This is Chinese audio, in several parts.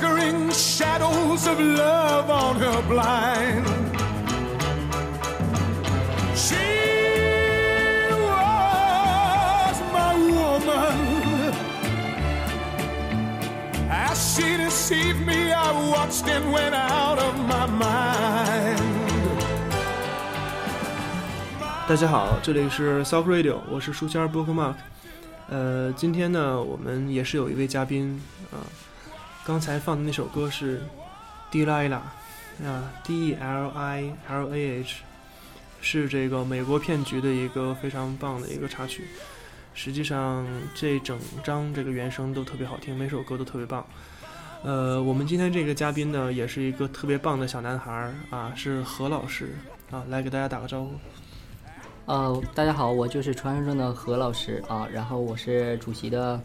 flickering shadows of love on her blind. She was my woman. As she deceived me, I watched and went out of my mind. 大家好，这里是 Soft Radio，我是书签播客 Mark。呃，今天呢，我们也是有一位嘉宾啊、刚才放的那首歌是 Delilah 啊，D E L I L A H，是这个美国骗局的一个非常棒的一个插曲。实际上，这整张这个原声都特别好听，每首歌都特别棒。呃，我们今天这个嘉宾呢，也是一个特别棒的小男孩儿啊，是何老师啊，来给大家打个招呼。呃，大家好，我就是传说中的何老师啊，然后我是主席的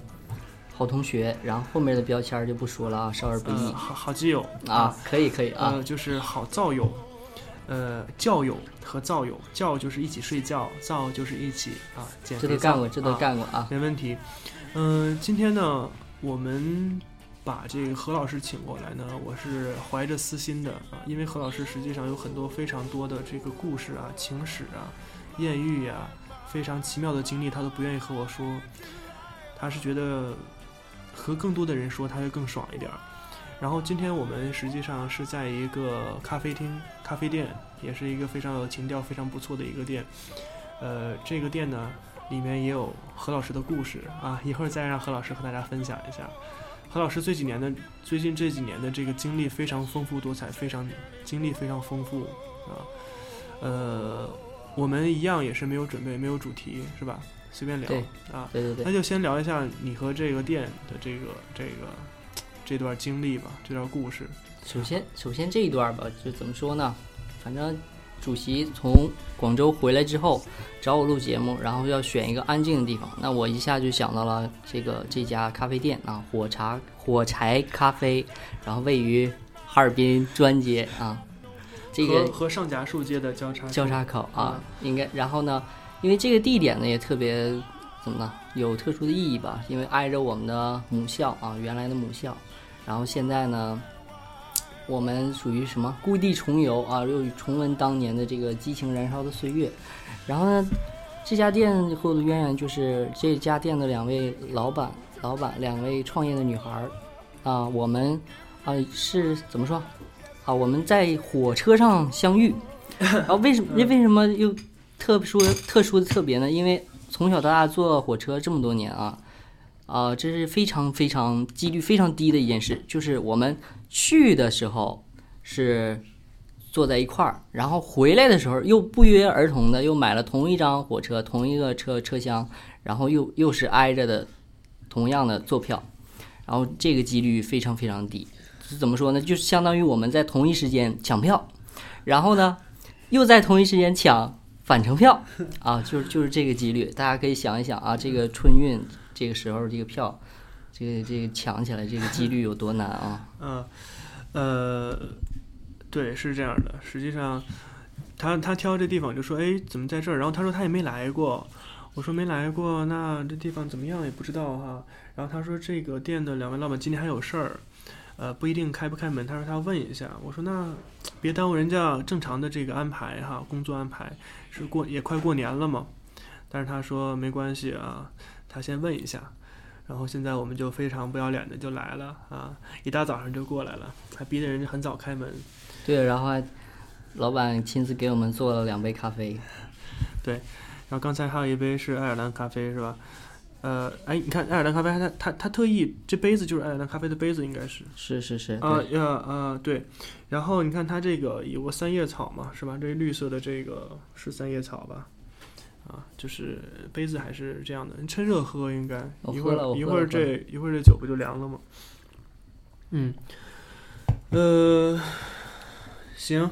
好同学，然后后面的标签儿就不说了啊，少儿不宜。呃、好好基友。啊，可以可以啊。呃，，就是好造友，呃，教友和造友，教就是一起睡觉，造就是一起啊减肥这都干过，这都啊干过啊，没问题。嗯、今天呢，我们把这个何老师请过来呢，我是怀着私心的啊，因为何老师实际上有很多非常多的这个故事啊、情史啊、艳遇呀、非常奇妙的经历，他都不愿意和我说，他是觉得和更多的人说，他会更爽一点儿。然后今天我们实际上是在一个咖啡厅、咖啡店，也是一个非常有情调、非常不错的一个店。呃，这个店呢，里面也有何老师的故事啊，一会儿再让何老师和大家分享一下。何老师这几年的最近这几年的这个经历非常丰富多彩，非常经历非常丰富啊。呃，我们一样也是没有准备，没有主题，是吧？随便聊对啊。对对对，那就先聊一下你和这个店的这个这个这段经历吧，这段故事。首先首先这一段吧，就怎么说呢，反正主席从广州回来之后找我录节目，然后要选一个安静的地方，那我一下就想到了这个这家咖啡店啊，火茶火柴咖啡，然后位于哈尔滨专街啊，这个和和上夹树街的交叉交叉口啊，应该。然后呢，因为这个地点呢也特别怎么呢，有特殊的意义吧？因为挨着我们的母校啊，原来的母校。然后现在呢，我们属于什么故地重游啊，又重温当年的这个激情燃烧的岁月。然后呢，这家店和我的渊源就是这家店的两位老板，老板两位创业的女孩儿啊，我们啊是怎么说啊？我们在火车上相遇。然后为什么那为什么又特殊特殊的特别呢？因为从小到大坐火车这么多年啊，啊、这是非常非常几率非常低的一件事，就是我们去的时候是坐在一块儿，然后回来的时候又不约而同的又买了同一张火车同一个车车厢，然后又又是挨着的同样的坐票，然后这个几率非常非常低。是怎么说呢？就是相当于我们在同一时间抢票，然后呢，又在同一时间抢返程票啊，就是就是这个几率，大家可以想一想啊，这个春运这个时候这个票，这个这个抢起来这个几率有多难啊？嗯，呃，对，是这样的。实际上，他他挑这地方就说，哎，怎么在这儿？然后他说他也没来过。我说没来过，那这地方怎么样也不知道哈。然后他说这个店的两位老板今天还有事儿，呃，不一定开不开门。他说他要问一下。我说那别耽误人家正常的这个安排哈，工作安排是过也快过年了嘛。但是他说没关系啊，他先问一下。然后现在我们就非常不要脸的就来了啊，一大早上就过来了，还逼得人家很早开门。对，然后还老板亲自给我们做了两杯咖啡，对然后刚才还有一杯是爱尔兰咖啡是吧？呃，哎，你看爱尔兰咖啡，他他他特意这杯子就是爱尔兰咖啡的杯子，应该是是是是，啊对呀啊对。然后你看它这个有个三叶草嘛，是吧？这绿色的这个是三叶草吧？啊，就是杯子还是这样的，你趁热喝应该。一会儿一会儿这一会儿这酒不就凉了吗？嗯，呃，行。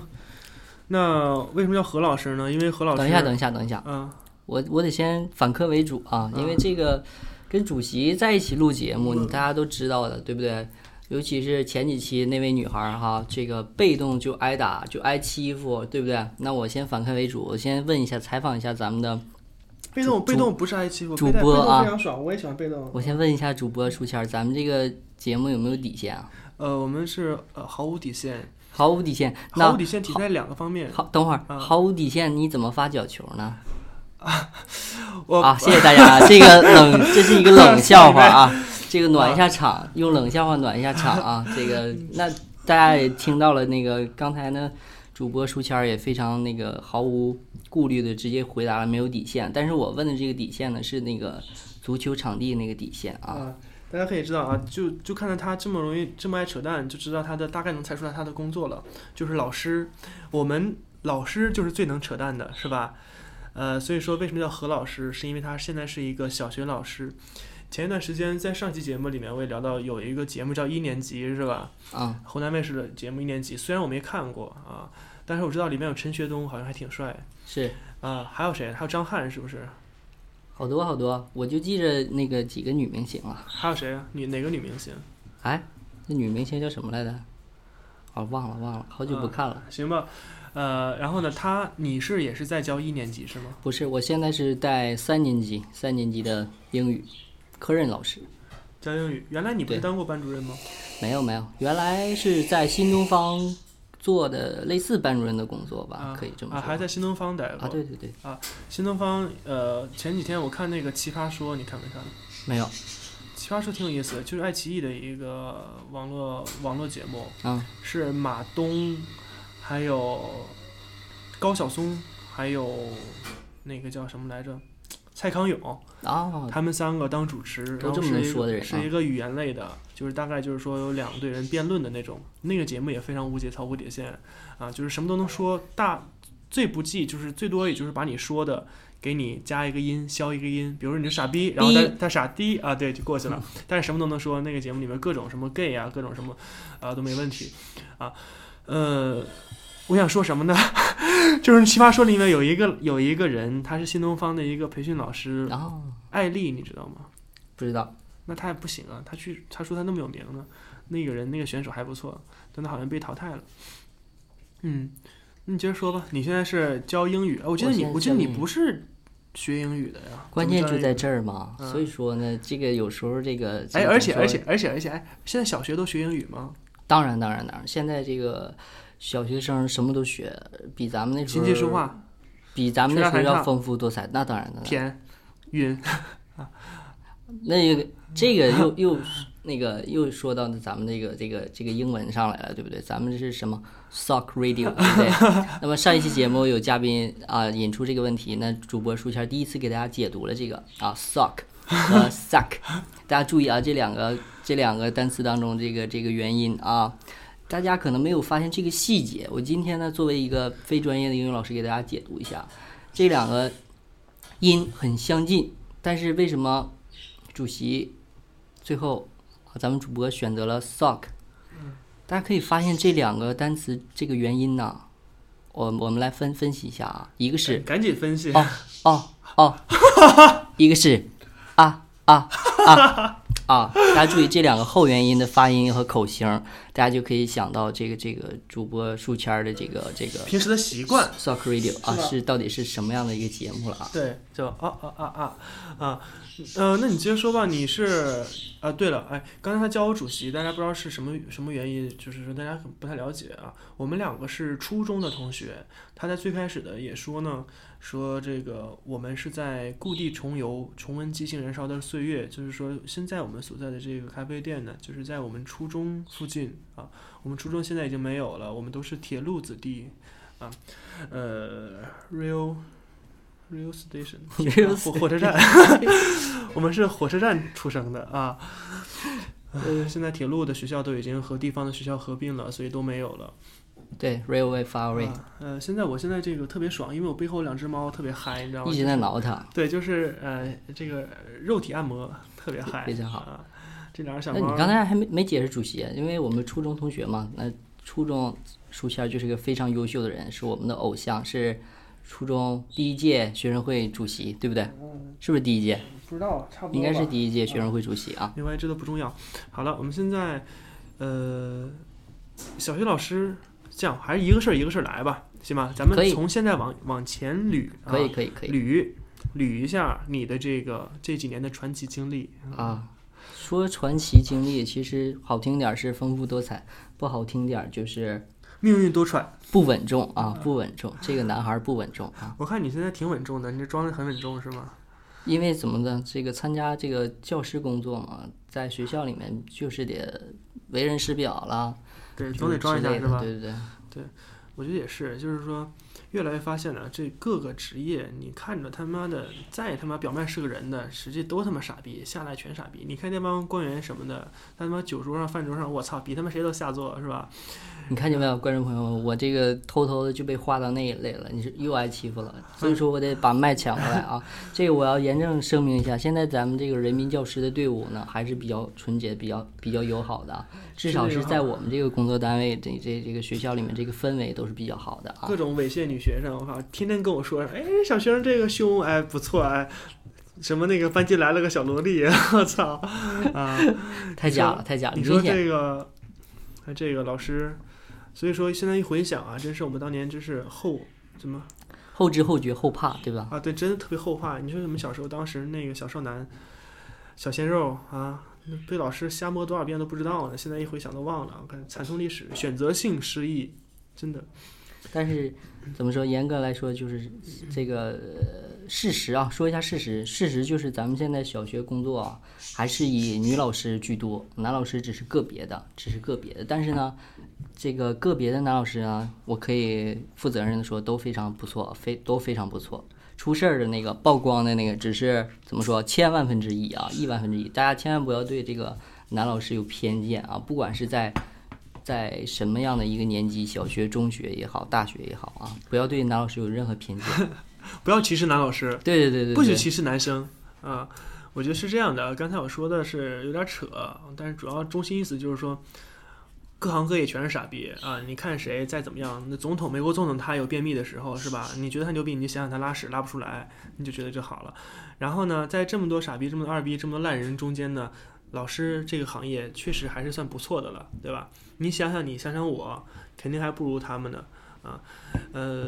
那为什么叫何老师呢？因为何老师等一下，等一下，等一下，啊，我我得先反客为主啊，因为嗯这个跟主席在一起录节目，你大家都知道的，对不对？尤其是前几期那位女孩儿哈，这个被动就挨打，就挨欺负，对不对？那我先反客为主，我先问一下，采访一下咱们的被动主被动不是挨欺负，主播啊非常爽，我也喜欢被动。我先问一下主播书签儿，咱们这个节目有没有底线啊？呃，我们是呃毫无底线，毫无底线。那毫无底线体现在两个方面。好，等会儿，啊毫无底线，你怎么发角球呢？我啊，谢谢大家啊，这个冷，这是一个冷 笑话啊，这个暖一下场，用冷笑话暖一下场啊，这个那大家也听到了，那个刚才呢，主播书签儿也非常那个毫无顾虑的直接回答了没有底线，但是我问的这个底线呢是那个足球场地那个底线啊，啊，大家可以知道啊，就就看到他这么容易这么爱扯淡，就知道他的大概能猜出来他的工作了，就是老师。我们老师就是最能扯淡的，是吧？呃，所以说为什么叫何老师，是因为他现在是一个小学老师。前一段时间在上期节目里面，我也聊到有一个节目叫一年级，是吧？啊，湖南卫视的节目一年级，虽然我没看过啊，但是我知道里面有陈学冬，好像还挺帅是啊。还有谁？还有张翰，是不是？好多好多，我就记着那个几个女明星了，还有谁啊？女哪个女明星？哎，那女明星叫什么来着？哦，忘了忘了，好久不啊看了。行吧，呃，然后呢，他你是也是在教一年级是吗？不是，我现在是带三年级，三年级的英语科任老师。教英语。原来你不是当过班主任吗？没有没有，原来是在新东方做的类似班主任的工作吧，啊可以这么啊，说。还在新东方待过。啊，对对对啊，新东方，呃，前几天我看那个《奇葩说》，你看没看？《没有，奇葩说》挺有意思的，就是爱奇艺的一个网络网络节目，啊是马东，还有高晓松，还有那个叫什么来着？蔡康永，啊，他们三个当主持，然后是一个说的是一个语言类的，就是大概就是说有两队人辩论的那种。那个节目也非常无节操、无底线啊，就是什么都能说，大最不济就是最多也就是把你说的给你加一个音，消一个音，比如说你是傻逼，然后他他傻逼啊，对，就过去了。但是什么都能说，那个节目里面各种什么 gay 啊，各种什么啊都没问题啊，呃。我想说什么呢？就是《奇葩说》里面有一个有一个人，他是新东方的一个培训老师，然后艾丽，你知道吗？不知道，那他也不行啊，他去他说他那么有名呢，那个人那个选手还不错，但他好像被淘汰了。嗯，你接着说吧。你现在是教英语，哎我记得你我记得你不是学英语的呀。关键就在。这儿嘛。嗯所以说呢，这个有时候这个，这哎，个怎么而且而且而且而且，哎，现在小学都学英语吗？当然当然当然，现在这个小学生什么都学，比咱们那时候琴棋书画、比咱们那时候要丰富多彩。那当然的，天，晕，那个这个又又那个又说到咱们这个这个这个英文上来了，对不对？咱们这是什么 Sock Radio，对不对？那么上一期节目有嘉宾啊引出这个问题，那主播书签第一次给大家解读了这个啊 Sock 和 Suck，大家注意啊，这两个这两个单词当中这个这个元音啊。大家可能没有发现这个细节，我今天呢作为一个非专业的英语老师给大家解读一下，这两个音很相近，但是为什么主席最后啊咱们主播选择了 sock？大家可以发现这两个单词这个原因呢，我我们来分分析一下啊，一个是赶紧分析。哦哦哦，一个是啊啊啊啊！大家注意这两个后元音的发音和口型，大家就可以想到这个这个主播书签儿的这个这个平时的习惯。Sock Radio 啊，是到底是什么样的一个节目了啊？对，就啊啊啊啊啊，呃，那你接着说吧。你是啊，对了，哎，刚才他叫我主席，大家不知道是什么什么原因，就是说大家可能不太了解啊。我们两个是初中的同学，他在最开始的也说呢，说这个我们是在故地重游，重温激情燃烧的岁月，就是说现在我们所在的这个咖啡店呢，就是在我们初中附近啊。我们初中现在已经没有了，我们都是铁路子弟啊，呃，real。Rail station，Rail 火火车站，我们是火车站出生的啊。呃，现在铁路的学校都已经和地方的学校合并了，所以都没有了。对，Railway Far Away，、啊呃，现在我现在这个特别爽，因为我背后两只猫特别嗨，你知道吗？一直在挠它。对，就是呃，这个肉体按摩特别嗨，非常好啊。这两个小猫，那你刚才还没没解释主席，因为我们初中同学嘛，那初中书签就是一个非常优秀的人，是我们的偶像，是初中第一届学生会主席，对不对？是不是第一届？不知道，差不多应该是第一届学生会主席啊。另外这都不重要。好了，我们现在呃，小学老师这样还是一个事儿一个事儿来吧，行吧？咱们从现在往往前捋，啊、可以，可以，可以。捋。捋一下你的这个这几年的传奇经历。啊，说传奇经历，其实好听点儿是丰富多彩，不好听点儿就是命运多舛，不稳重啊，不稳重。这个男孩儿不稳重啊，我看你现在挺稳重的，你这装的很稳重是吗？因为怎么呢？这个参加这个教师工作嘛，在学校里面就是得为人师表了，对，总得装一下是吧？对对对对。我觉得也是，就是说，越来越发现了，这各个职业，你看着他妈的再他妈表面是个人的，实际都他妈傻逼，下来全傻逼。你看那帮官员什么的，他他妈酒桌上、饭桌上，我操，比他妈谁都下作，是吧？你看见没有，观众朋友们，我这个偷偷的就被划到那一类了，你是又挨欺负了，所以说我得把麦抢回来啊！这个我要严正声明一下，现在咱们这个人民教师的队伍呢，还是比较纯洁、比较比较友好的啊，至少是在我们这个工作单位、这这这个学校里面，这个氛围都是比较好的啊各。种猥亵女学生，我靠，天天跟我说，哎，小学生这个胸，哎，不错，哎，什么那个班级来了个小萝莉，我操，啊，太假了，太假了，你说这个，哎，这个老师，所以说现在一回想啊，真是我们当年真是后怎么后知后觉后怕，对吧？啊？对，真的特别后怕。你说我们小时候当时那个小少男、小鲜肉啊，被老师瞎摸多少遍都不知道呢，现在一回想都忘了。我看惨痛历史，选择性失忆，真的。但是怎么说？严格来说，就是这个事实啊，说一下事实。事实就是咱们现在小学工作啊，还是以女老师居多，男老师只是个别的，只是个别的。但是呢，这个个别的男老师呢，我可以负责任的说，都非常不错，非都非常不错。出事儿的那个曝光的那个，只是怎么说，千万分之一啊，亿万分之一。大家千万不要对这个男老师有偏见啊，不管是在在什么样的一个年级，小学、中学也好，大学也好啊，不要对男老师有任何偏见。不要歧视男老师，对对对对，对不许歧视男生啊！我觉得是这样的。刚才我说的是有点扯，但是主要中心意思就是说，各行各业全是傻逼啊！你看谁再怎么样，那总统，美国总统他有便秘的时候是吧？你觉得他牛逼，你就想想他拉屎拉不出来，你就觉得就好了。然后呢，在这么多傻逼、这么多二逼、这么多烂人中间呢，老师这个行业确实还是算不错的了，对吧？你想想你，想想我，肯定还不如他们呢啊！呃，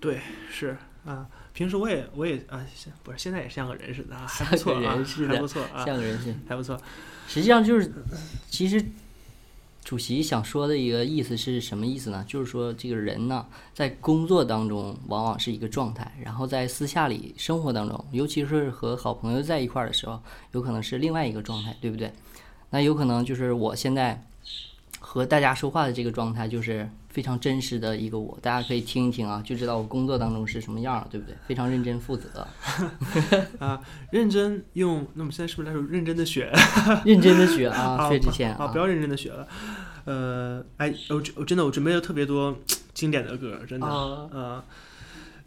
对，是啊。平时我也我也啊，不是现在也像个人似的啊，还不错啊还不错啊，像个人是。还不错。实际上就是，其实主席想说的一个意思是什么意思呢？就是说这个人呢，在工作当中往往是一个状态，然后在私下里生活当中，尤其是和好朋友在一块儿的时候，有可能是另外一个状态，对不对？那有可能就是我现在和大家说话的这个状态，就是非常真实的一个我，大家可以听一听啊，就知道我工作当中是什么样儿，对不对？非常认真负责，啊，认真用，那我们现在是不是来首认真的学？认真的学啊，啊薛之谦啊，不要认真的学了。呃，哎，我我真的我准备了特别多经典的歌，真的啊啊。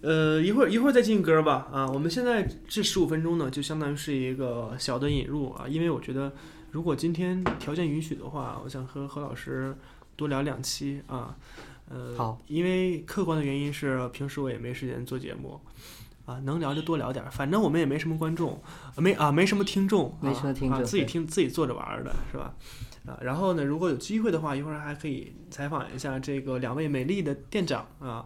呃，一会儿一会儿再进歌吧啊！我们现在这十五分钟呢，就相当于是一个小的引入啊，因为我觉得如果今天条件允许的话，我想和何老师多聊两期啊。呃，好，因为客观的原因是平时我也没时间做节目，啊，能聊就多聊点儿，反正我们也没什么观众，啊没啊没什么听众，没什么听众啊，自己听自己坐着玩儿的是吧？啊，然后呢，如果有机会的话，一会儿还可以采访一下这个两位美丽的店长啊，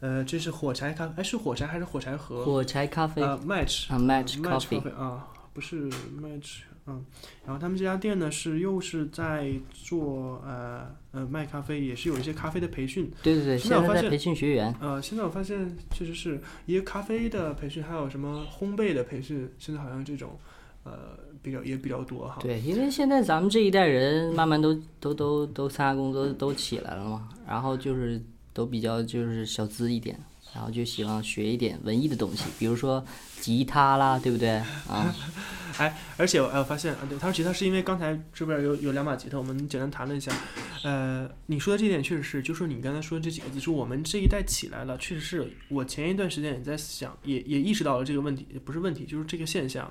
呃，这是火柴咖，哎，是火柴还是火柴盒？火柴咖啡啊，match 啊，Match match Coffee 啊，不是 match，嗯，然后他们这家店呢是又是在做呃呃卖咖啡，也是有一些咖啡的培训，对对对，现在我发现培训学员，呃，现在我发现确实是一个咖啡的培训，还有什么烘焙的培训，现在好像这种呃比较也比较多哈。对，因为现在咱们这一代人慢慢都都都都参加工作都起来了嘛，然后就是都比较就是小资一点，然后就希望学一点文艺的东西，比如说吉他啦，对不对啊？哎，而且我哎我发现啊，对，他说吉他是因为刚才这边有有两把吉他，我们简单谈了一下。呃，你说的这点确实是，就说你刚才说的这几个字，是我们这一代起来了，确实是我前一段时间也在想，也也意识到了这个问题，不是问题，就是这个现象，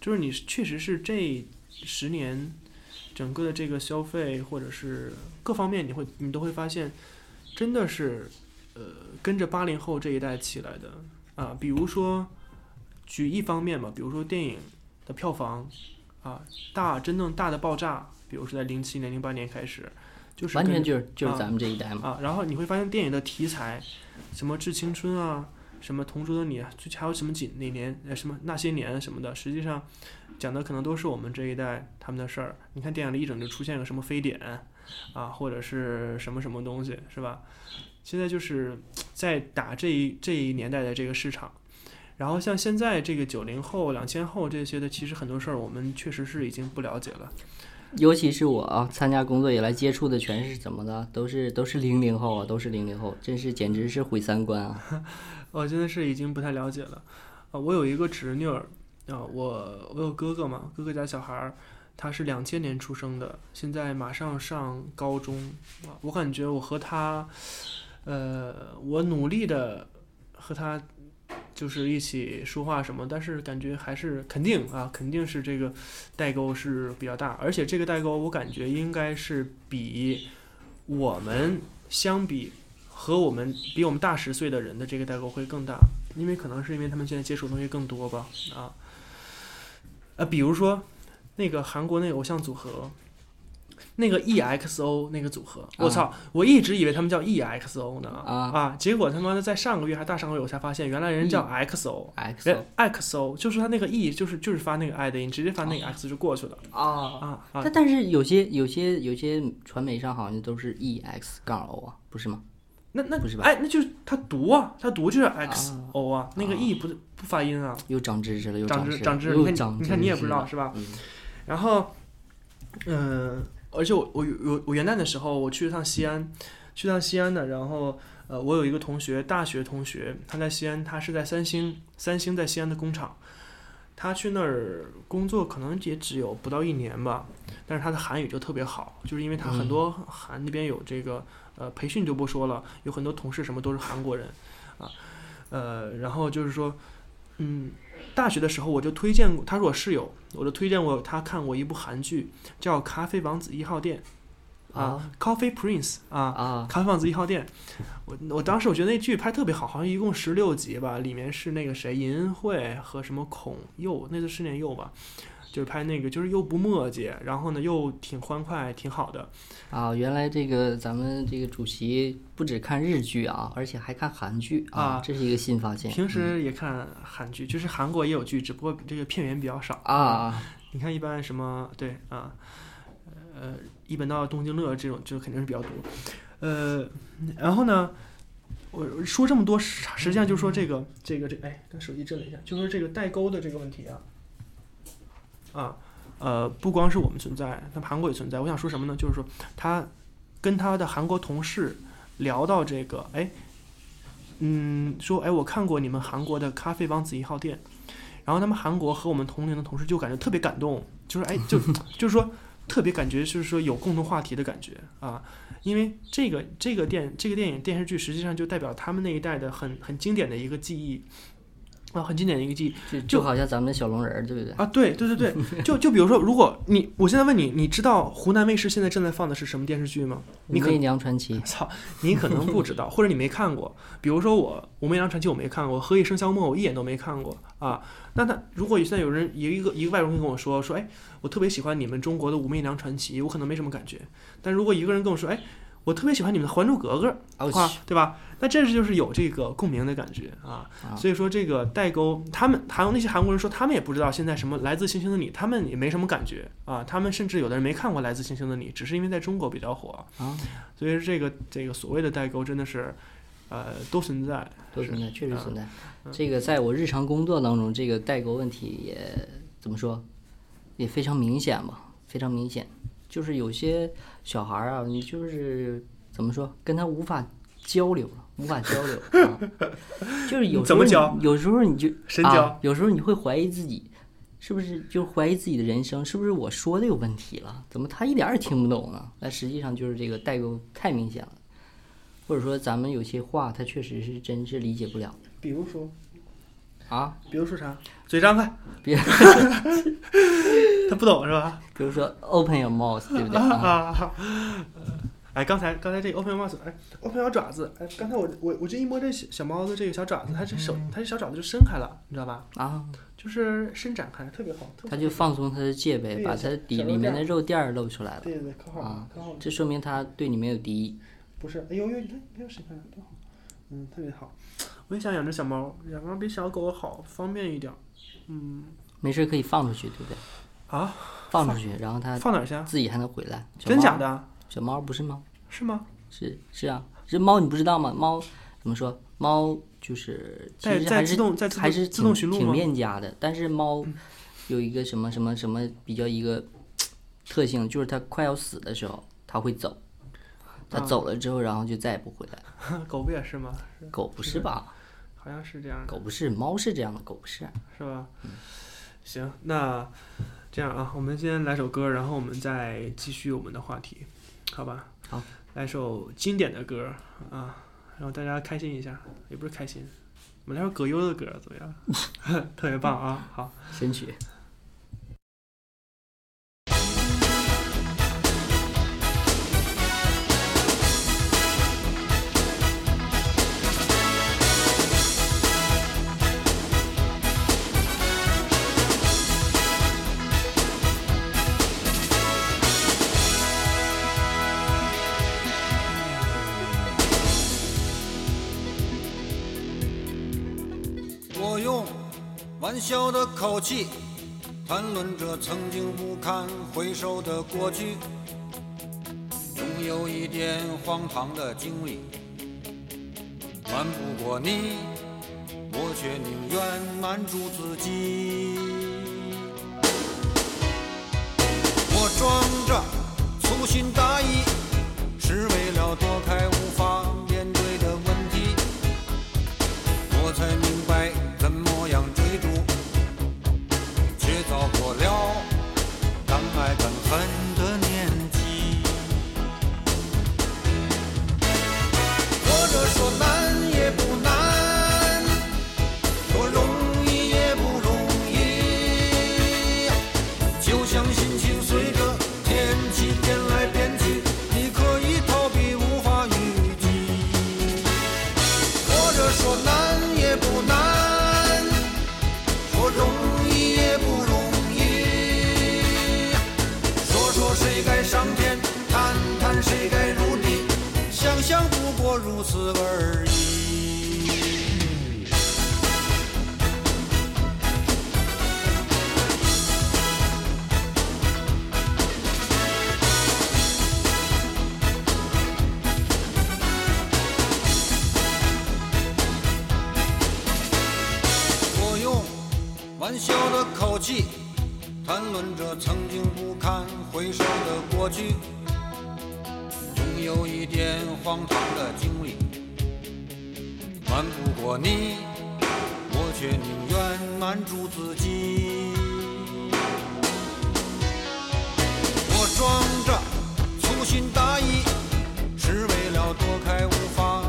就是你确实是这十年整个的这个消费或者是各方面，你会你都会发现，真的是呃跟着八零后这一代起来的啊，比如说举一方面吧，比如说电影的票房啊，大真正大的爆炸，比如说在零七年、零八年开始，就是完全就是就是啊咱们这一代嘛。啊，然后你会发现电影的题材，什么致青春啊，什么同桌的你，就还有什么几哪年呃什么那些年什么的，实际上讲的可能都是我们这一代他们的事儿。你看电影里一整就出现个什么非典啊，或者是什么什么东西，是吧？现在就是在打这一这一年代的这个市场。然后像现在这个九零后、两千后这些的，其实很多事儿我们确实是已经不了解了。尤其是我啊，参加工作以来接触的全是怎么的，都是都是零零后啊，都是零零后，真是简直是毁三观啊！我真的是已经不太了解了。啊，我有一个侄女儿啊，我我有哥哥嘛，哥哥家小孩儿，他是两千年出生的，现在马上上高中啊。我感觉我和他，呃，我努力的和他就是一起说话什么，但是感觉还是肯定啊，肯定是这个代沟是比较大，而且这个代沟我感觉应该是比我们相比和我们比我们大十岁的人的这个代沟会更大，因为可能是因为他们现在接触的东西更多吧啊，呃，比如说那个韩国那个偶像组合。那个 EXO 那个组合，我操！我一直以为他们叫 EXO 呢啊啊！结果他妈的在上个月还大上个月，我才发现原来人叫 XO，XO，XO 就是他那个 E 就是就是发那个 I 的音，直接发那个 X 就过去了啊，啊啊！但但是有些有些有些传媒上好像都是 E X 杠 O 啊，不是吗？那那不是吧哎，那就是他读啊，他读就是 XO 啊，那个 E 不不发音啊，又长知识了，又长知识，长知识。你看你看你也不知道是吧？嗯然后，嗯、而且我我我我元旦的时候我去了趟西安，去趟西安的，然后呃，我有一个同学，大学同学，他在西安，他是在三星，三星在西安的工厂，他去那儿工作可能也只有不到一年吧，但是他的韩语就特别好，就是因为他很多韩那边有这个呃培训就不说了，有很多同事什么都是韩国人啊，呃，然后就是说，嗯。大学的时候我就推荐过，他是我室友，我就推荐过他看过一部韩剧，叫《咖啡王子一号店》啊，《Coffee Prince》啊，啊《咖啡王子一号店》。我我当时我觉得那剧拍特别好，好像一共十六集吧，里面是那个谁尹恩惠和什么孔佑，那就是念佑吧，就是拍那个就是又不墨迹，然后呢又挺欢快，挺好的。啊！原来这个咱们这个主席不只看日剧啊，而且还看韩剧啊这是一个新发现。平时也看韩剧，就是韩国也有剧，只不过这个片源比较少啊，你看，一般什么对啊，呃，一本道、东京乐这种就肯定是比较多。呃，然后呢，我说这么多，实实际上就是说这个这个这哎，跟手机震了一下，就说这个代沟的这个问题啊，啊，呃，不光是我们存在，那韩国也存在。我想说什么呢？就是说他跟他的韩国同事聊到这个，哎，嗯，说哎，我看过你们韩国的咖啡王子一号店。然后他们韩国和我们同龄的同事就感觉特别感动，就是哎，就 就是说特别感觉就是说有共同话题的感觉啊，因为这个这个电这个电影电视剧实际上就代表他们那一代的很很经典的一个记忆啊，很经典的一个记忆就就好像咱们的小龙人儿，对不对？啊，对对对对，就就比如说，如果你我现在问你，你知道湖南卫视现在正在放的是什么电视剧吗？你可武媚娘传奇 操，你可能不知道，或者你没看过。比如说我《武媚娘传奇》我没看过，《何以笙箫默》我一眼都没看过啊。那他如果现在有人一个一个外国人跟我说说，哎，我特别喜欢你们中国的《武媚娘传奇》，我可能没什么感觉。但如果一个人跟我说，哎，我特别喜欢你们的《还珠格格》哦啊，对吧？那这就是有这个共鸣的感觉啊。啊所以说这个代沟，他们还有那些韩国人说他们也不知道现在什么《来自星星的你》，他们也没什么感觉啊。他们甚至有的人没看过《来自星星的你》，只是因为在中国比较火。啊，所以这个这个所谓的代沟真的是，呃，都存在。都存在，确实存在。嗯这个在我日常工作当中，这个代沟问题也怎么说，也非常明显吧，非常明显。就是有些小孩儿啊，你就是怎么说，跟他无法交流了，无法交流啊。就是有时候怎么教有时候你就啊神交，有时候你会怀疑自己。是不是就怀疑自己的人生？是不是我说的有问题了？怎么他一点儿也听不懂呢？那实际上就是这个代沟太明显了，或者说咱们有些话他确实是真是理解不了比如说，啊。比如说啥？嘴张开，别，他不懂是吧？比如说 open your mouth，对不对啊？啊，哎，刚才刚才这个 open your mouth，哎，open 小爪子，哎，刚才我我我这一摸这小小猫的这个小爪子，它这手它这小爪子就伸开了，你知道吧？啊，就是伸展开，特别好。特别他就放松它的戒备，对把它底里面的肉垫儿露出来了，对对对，可好了啊，可好了。这说明它对你没有敌意。不是，哎呦呦，你看，你看谁看多好，嗯，特别好。我也想养只小猫，养猫比小狗好，方便一点。嗯没事可以放出去，对不对？啊，放出去，然后它放哪儿去啊？自己还能回来。真假？的？小猫不是吗？是吗？是是啊，这猫你不知道吗？猫怎么说？猫就是其实还是还是自动挺？恋家的，但是猫有一个什么什么什么比较一个特性，就是它快要死的时候，它会走。它啊走了之后，然后就再也不回来了。狗不也是吗？是狗不是吧？好像是这样的，狗不是，猫是这样的，狗不是。是吧？行，那这样啊，我们先来首歌，然后我们再继续我们的话题，好吧？好，来首经典的歌啊，让大家开心一下，也不是开心，我们来首葛优的歌怎么样？特别棒啊！好。神曲。笑的口气谈论着曾经不堪回首的过去，拥有一点荒唐的经历，瞒不过你，我却宁愿瞒住自己。我装着粗心大意，是为了躲开论着曾经不堪回首的过去，总有一点荒唐的经历，瞒不过你，我却宁愿瞒住自己。我装着粗心大意，是为了躲开无法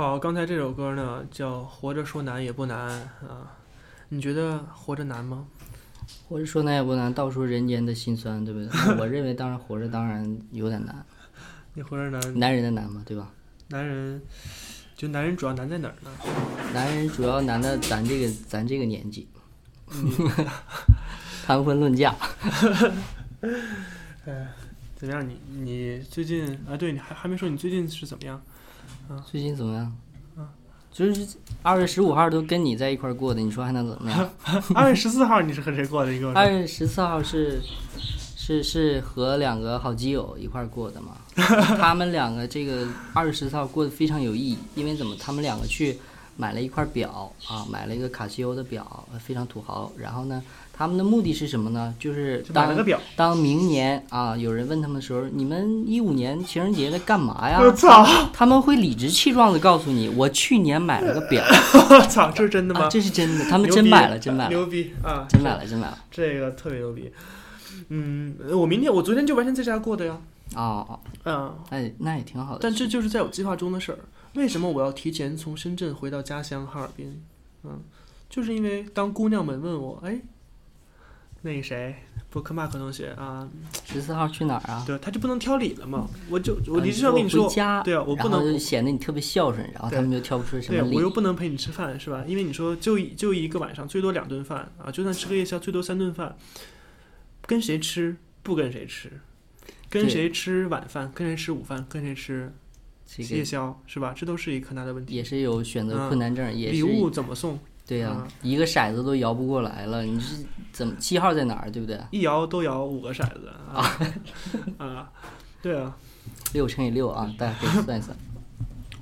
好，刚才这首歌呢叫《活着说难也不难》啊，你觉得活着难吗？活着说难也不难，道出人间的辛酸，对不对？我认为，当然活着当然有点难，你活着难，男人的难嘛，对吧？男人就男人主要难在哪儿呢？男人主要难在咱这个咱这个年纪，谈婚论嫁，怎么样？你你最近啊？对，你还还没说你最近是怎么样？最近怎么样？就是二月十五号都跟你在一块儿过的，你说还能怎么样？二月十四号你是和谁过的？你给我说。二月十四号是是是和两个好基友一块儿过的嘛？他们两个这个二月十四号过得非常有意义，因为怎么？他们两个去买了一块表啊，买了一个卡西欧的表，呃非常土豪。然后呢，他们的目的是什么呢？就是当个表。当明年啊，有人问他们的时候，你们一五年情人节在干嘛呀？我操！他们会理直气壮的告诉你，我去年买了个表，我操，这是真的吗？啊，这是真的，他们真买了，真买了，牛逼啊！真买了，真买了。这个特别牛逼。嗯，我明天我昨天就完全在家过的呀。哦哦，嗯，哎那也挺好的。但这就是在我计划中的事儿。为什么我要提前从深圳回到家乡哈尔滨？嗯，就是因为当姑娘们问我，哎，那个谁，博克马克同学啊，十四号去哪儿啊？对，他就不能挑理了嘛。我就我嗯理智上跟你说，家，对啊，我不能就显得你特别孝顺，然后他们就挑不出什对么理我又不能陪你吃饭，是吧？因为你说就一就一个晚上，最多两顿饭啊，就算吃个夜宵，最多三顿饭，跟谁吃不跟谁吃，跟谁吃晚饭，跟谁吃午饭，跟谁吃夜这个宵，是吧？这都是一个很大的问题。也是有选择嗯困难症，也礼物怎么送？对呀、啊一个骰子都摇不过来了，你是怎么七号在哪儿，对不对？一摇都摇五个骰子啊啊！对啊，六乘以六啊，大家可以算一算。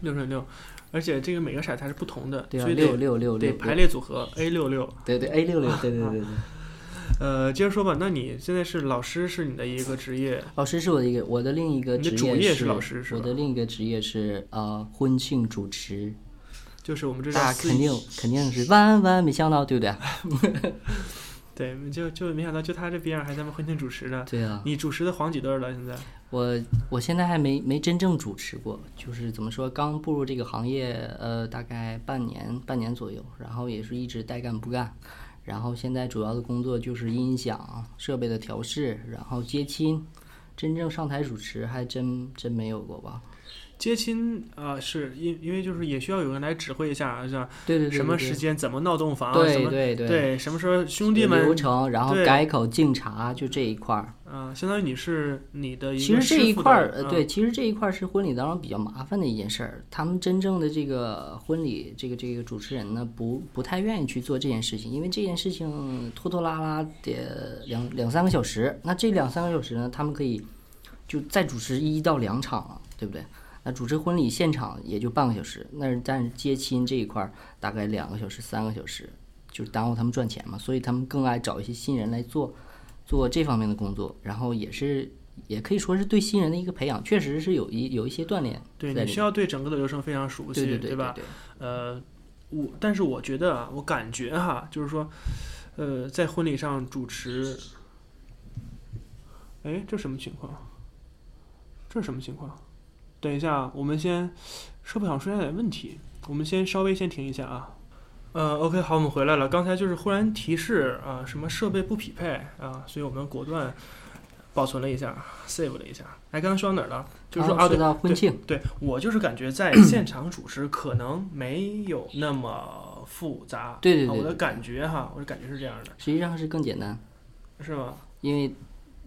六乘以六，而且这个每个骰子还是不同的，对啊，所以六六六六，得排列组合 A 六六。对对 A 六六，对对对对对。呃，接着说吧，那你现在是老师，是你的一个职业，老师是我的一个，我的另一个职业是老师我的另一个职业是呃婚庆主持，就是我们这大肯定肯定是万万没想到，对不对？对，就就没想到就他这逼样还他妈婚庆主持呢。对啊，你主持的黄几对了？现在我我现在还没没真正主持过，就是怎么说，刚步入这个行业，呃，大概半年半年左右，然后也是一直带干不干，然后现在主要的工作就是音响设备的调试，然后接亲，真正上台主持还真真没有过吧？接亲啊、是因因为就是也需要有人来指挥一下，是吧？对对对，什么时间怎么闹洞房，什么对对对对，什么时候兄弟们流程，然后改口敬茶，就这一块儿。啊、相当于你是你的一其实这一块儿，呃，嗯对，其实这一块儿是婚礼当中比较麻烦的一件事儿。他们真正的这个婚礼，这个这个主持人呢，不不太愿意去做这件事情，因为这件事情拖拖拉拉得两两三个小时。那这两三个小时呢，他们可以就再主持一到两场了，对不对？那主持婚礼现场也就半个小时，那但是接亲这一块儿大概两个小时、三个小时，就是耽误他们赚钱嘛，所以他们更爱找一些新人来做做这方面的工作，然后也是也可以说是对新人的一个培养，确实是有一有一些锻炼对。你需要对整个的流程非常熟悉，对对对吧？对呃，我但是我觉得啊，我感觉哈，就是说，呃，在婚礼上主持，哎，这什么情况？这是什么情况？等一下，我们先设备好像出现点问题，我们先稍微先停一下啊。呃，OK，好，我们回来了。刚才就是忽然提示啊，什么设备不匹配啊，所以我们果断保存了一下，save 了一下。哎，刚刚说到哪儿了？就是说啊，对婚庆，对我就是感觉在 现场主持可能没有那么复杂，对对对对啊我的感觉哈，我的感觉是这样的，实际上是更简单，是吗？因为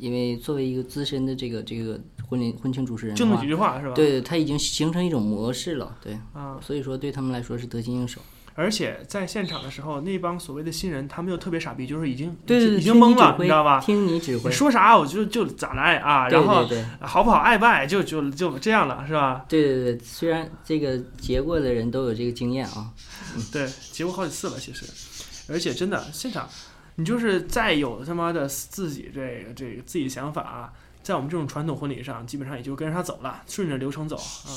因为作为一个资深的这个这个婚礼婚庆主持人就那么几，句话是吧？对，他已经形成一种模式了，对，啊，所以说对他们来说是得心应手。而且在现场的时候，那帮所谓的新人，他们又特别傻逼，就是已经对对对，已经懵了，你你知道吧？听你指挥你，说啥我就就咋来啊，对然后好不好爱不爱就就就这样了，是吧？对对对，虽然这个结过的人都有这个经验啊，对，结过好几次了，其实，而且真的现场，你就是再有他妈的自己这个这个自己想法啊，在我们这种传统婚礼上，基本上也就跟着他走了，顺着流程走啊。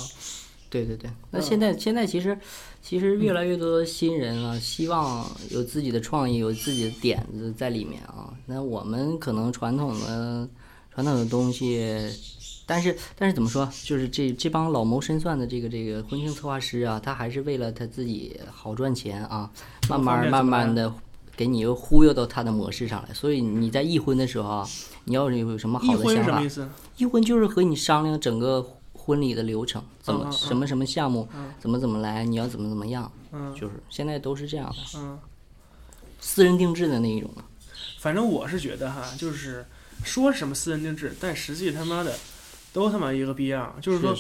对对对，那嗯现在现在其实其实越来越多的新人啊，希望有自己的创意，有自己的点子在里面啊。那我们可能传统的传统的东西，但是但是怎么说，就是这这帮老谋深算的这个这个婚庆策划师啊，他还是为了他自己好赚钱啊，慢慢慢慢的给你又忽悠到他的模式上来。所以你在议婚的时候啊，你要是有什么好的想法婚是什么意，思？议婚就是和你商量整个婚礼的流程，怎么什么什么项目嗯，怎么怎么来，你要怎么怎么样，嗯就是现在都是这样的，嗯，私人定制的那一种的。反正我是觉得哈，就是说什么私人定制，但实际他妈的都他妈一个逼样。就是说，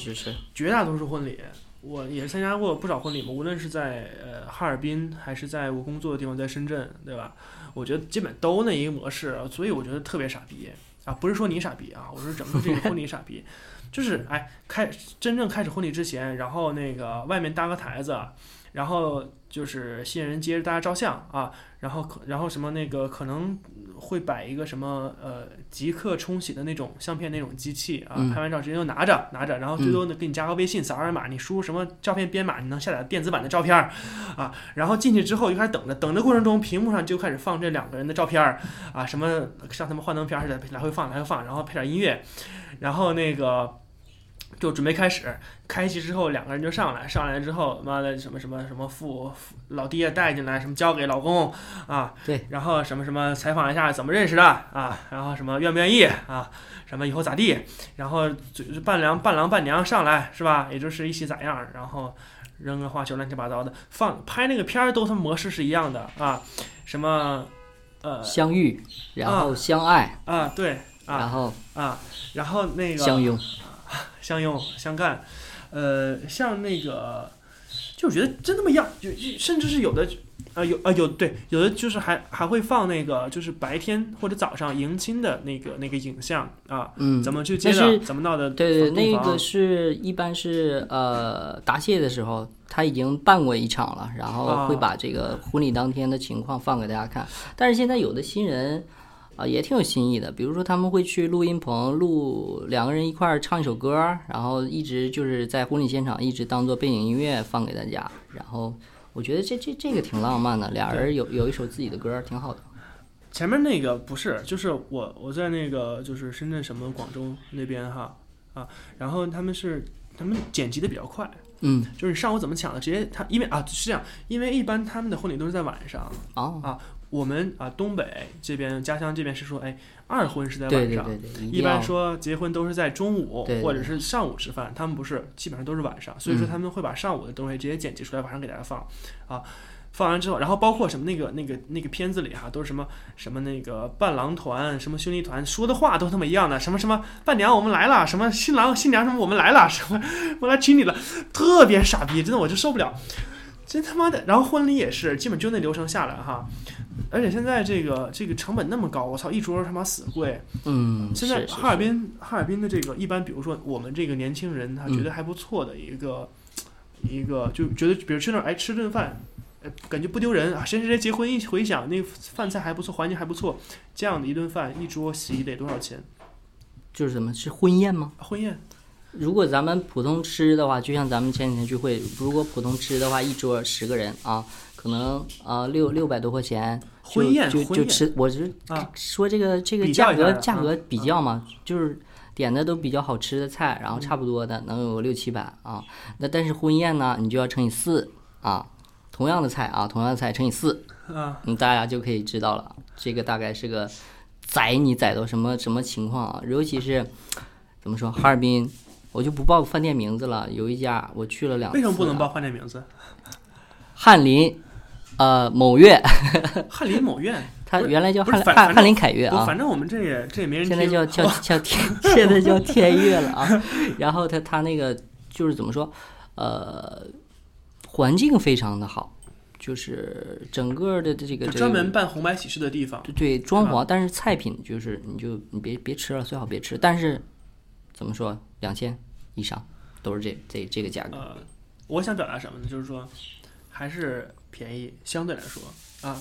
绝大多数婚礼，我也参加过不少婚礼嘛，无论是在呃哈尔滨，还是在我工作的地方，在深圳，对吧？我觉得基本都那一个模式，所以我觉得特别傻逼啊！不是说你傻逼啊，我是整个这个婚礼傻逼，就是哎，开真正开始婚礼之前，然后那个外面搭个台子，然后就是新人接着大家照相啊，然后可然后什么那个可能会摆一个什么呃即刻冲洗的那种相片那种机器啊，嗯拍完照直接就拿着拿着，然后最多呢给你加个微信扫二维码，你输入什么照片编码，你能下载电子版的照片儿啊，然后进去之后就开始等着，等着过程中屏幕上就开始放这两个人的照片儿啊，什么像他们幻灯片似的来回放来回放，然后配点音乐，然后那个。就准备开始，开机之后两个人就上来，上来之后，妈的什么什么什么父父老爹带进来，什么交给老公啊，对，然后什么什么采访一下怎么认识的啊，然后什么愿不愿意啊，什么以后咋地，然后伴娘伴郎伴娘上来是吧，也就是一起咋样，然后扔个花球乱七八糟的，放拍那个片儿都他妈模式是一样的啊，什么呃相遇，然后相爱，啊对然啊后？啊，然后那个相拥。相拥相干，呃，像那个，就我觉得真他妈一样，就就甚至是有的，啊，有啊、有对，有的就是还还会放那个，就是白天或者早上迎亲的那个那个影像啊，嗯，怎么去接但是的，怎么闹的，对对，洞那个是一般是呃答谢的时候，他已经办过一场了，然后会啊把这个婚礼当天的情况放给大家看。但是现在有的新人啊、也挺有新意的，比如说他们会去录音棚录两个人一块儿唱一首歌，然后一直就是在婚礼现场一直当做背景音乐放给大家。然后我觉得这这这个挺浪漫的，俩人有有一首自己的歌，挺好的。前面那个不是，就是我我在那个就是深圳什么广州那边哈啊，然后他们是他们剪辑的比较快，嗯，就是你上午怎么抢的，直接他因为啊是这样，因为一般他们的婚礼都是在晚上。哦，我们啊，东北这边家乡这边是说，哎，二婚是在晚上。对对，一一般说结婚都是在中午或者是上午吃饭，他们不是，基本上都是晚上，所以说嗯他们会把上午的东西直接剪辑出来，晚上给大家放，啊，放完之后，然后包括什么那个那个那个片子里哈，都是什么什么那个伴郎团、什么兄弟团说的话都他妈一样的，什么什么伴娘我们来了，什么新郎新娘什么我们来了，什么 我来娶你了，特别傻逼，真的我就受不了。真他妈的，然后婚礼也是，基本就那流程下来哈，而且现在这个这个成本那么高，我操，一桌他妈死贵，嗯，现在哈尔滨哈尔滨的这个一般，比如说我们这个年轻人，他嗯觉得还不错的一个、一个，就觉得比如去那儿哎吃顿饭，哎感觉不丢人啊，谁谁谁结婚一回想那个饭菜还不错，环境还不错，这样的一顿饭一桌席得多少钱？就是什么是婚宴吗？婚宴如果咱们普通吃的话，就像咱们前几天聚会，如果普通吃的话，一桌十个人啊，可能啊六六百多块钱就，婚宴就就吃，我是啊。说这个这个价格价格比较嘛，就是点的都比较好吃的菜，然后差不多的能有六七百啊。那但是婚宴呢，你就要乘以四啊，同样的菜啊，同样的菜乘以四，啊，嗯，大家就可以知道了，这个大概是个宰你宰到什么什么情况啊？尤其是怎么说，哈尔滨，我就不报饭店名字了。有一家我去了两为什么不能报？饭店名字？翰林，呃，某月，翰林某月，它原来叫翰翰翰林凯悦啊，反正我们这也这也没人现在 叫叫叫天，现在叫天悦了啊。然后它它那个就是怎么说，呃，环境非常的好，就是整个的这个这个专门办红白喜事的地方。对对，装潢，但是菜品就是你就你别别吃了，最好别吃。但是怎么说，两千以上都是这这这个价格。呃，我想表达什么呢？就是说，还是便宜，相对来说啊。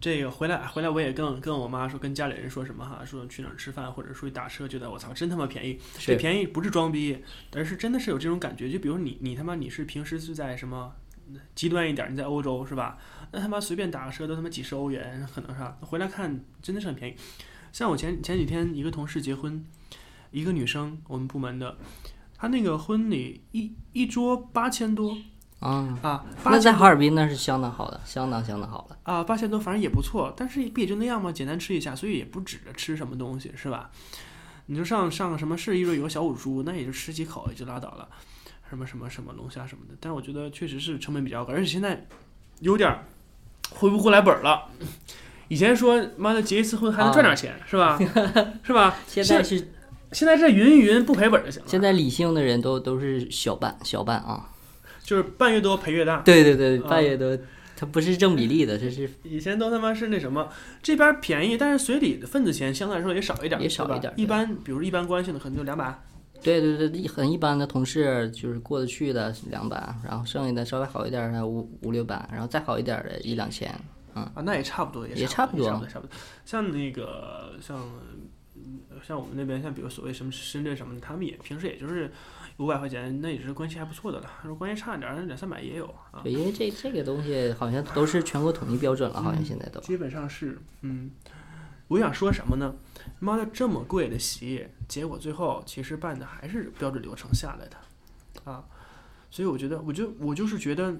这个回来回来，我也跟跟我妈说，跟家里人说什么哈，说去哪儿吃饭或者出去打车，觉得我操，真他妈便宜。这便宜不是装逼，而是真的是有这种感觉。就比如你你他妈你是平时是在什么极端一点，你在欧洲是吧？那他妈随便打个车都他妈几十欧元，可能是吧？回来看真的是很便宜。像我前前几天一个同事结婚，一个女生，我们部门的，她那个婚礼一一桌八千多，啊。啊，那在哈尔滨那是相当好的，相当相当好的。啊，八千多反正也不错，但是不也就那样嘛，简单吃一下，所以也不指着吃什么东西，是吧？你就上上个什么市一桌有个小五猪，那也就吃几口也就拉倒了，什么什么什么龙虾什么的，但是我觉得确实是成本比较高，而且现在有点儿回不过来本儿了。以前说妈的结一次婚还能赚点钱，是吧？是吧？现在是现在这匀一匀不赔本儿就行了，现在理性的人都都是小办小办啊。就是办越多赔越大。对对对，啊半月多，它不是正比例的，这是以前都他妈是那什么，这边便宜，但是随礼的份子钱相对来说也少一点儿，也少一点儿一般，比如一般关系的可能就两百，对对对，一很一般的同事就是过得去的两百，然后剩下的稍微好一点儿的五五六百，然后再好一点儿的一两千。啊，那也差不多，也差差不多差不多，差不多。像那个像嗯像我们那边，像比如所谓什么深圳什么的，他们也平时也就是五百块钱，那也是关系还不错的了。如果关系差一点儿，两三百也有啊。对，因为这这个东西好像都是全国统一标准了，好像现在都。基本上是，嗯，我想说什么呢？妈的，这么贵的席，结果最后其实办的还是标准流程下来的，啊，所以我觉得，我就我就是觉得，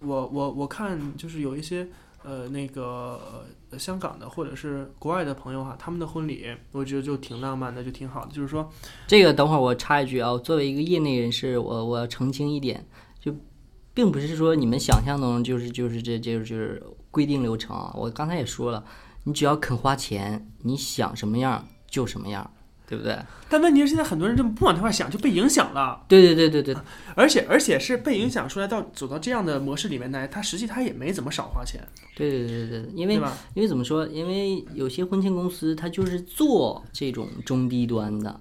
我我我看就是有一些呃那个香港的或者是国外的朋友哈，他们的婚礼，我觉得就挺浪漫的，就挺好的，就是说，这个等会儿我插一句啊，作为一个业内人士，我我要澄清一点，就并不是说你们想象中就是就是这这就是规定流程啊。我刚才也说了，你只要肯花钱，你想什么样就什么样，对不对？但问题是现在很多人就不往那块想，就被影响了。对对对对对，而且而且是被影响出来到走到这样的模式里面来，他实际他也没怎么少花钱，对对对对对，因为？因为怎么说？因为有些婚庆公司它就是做这种中低端的，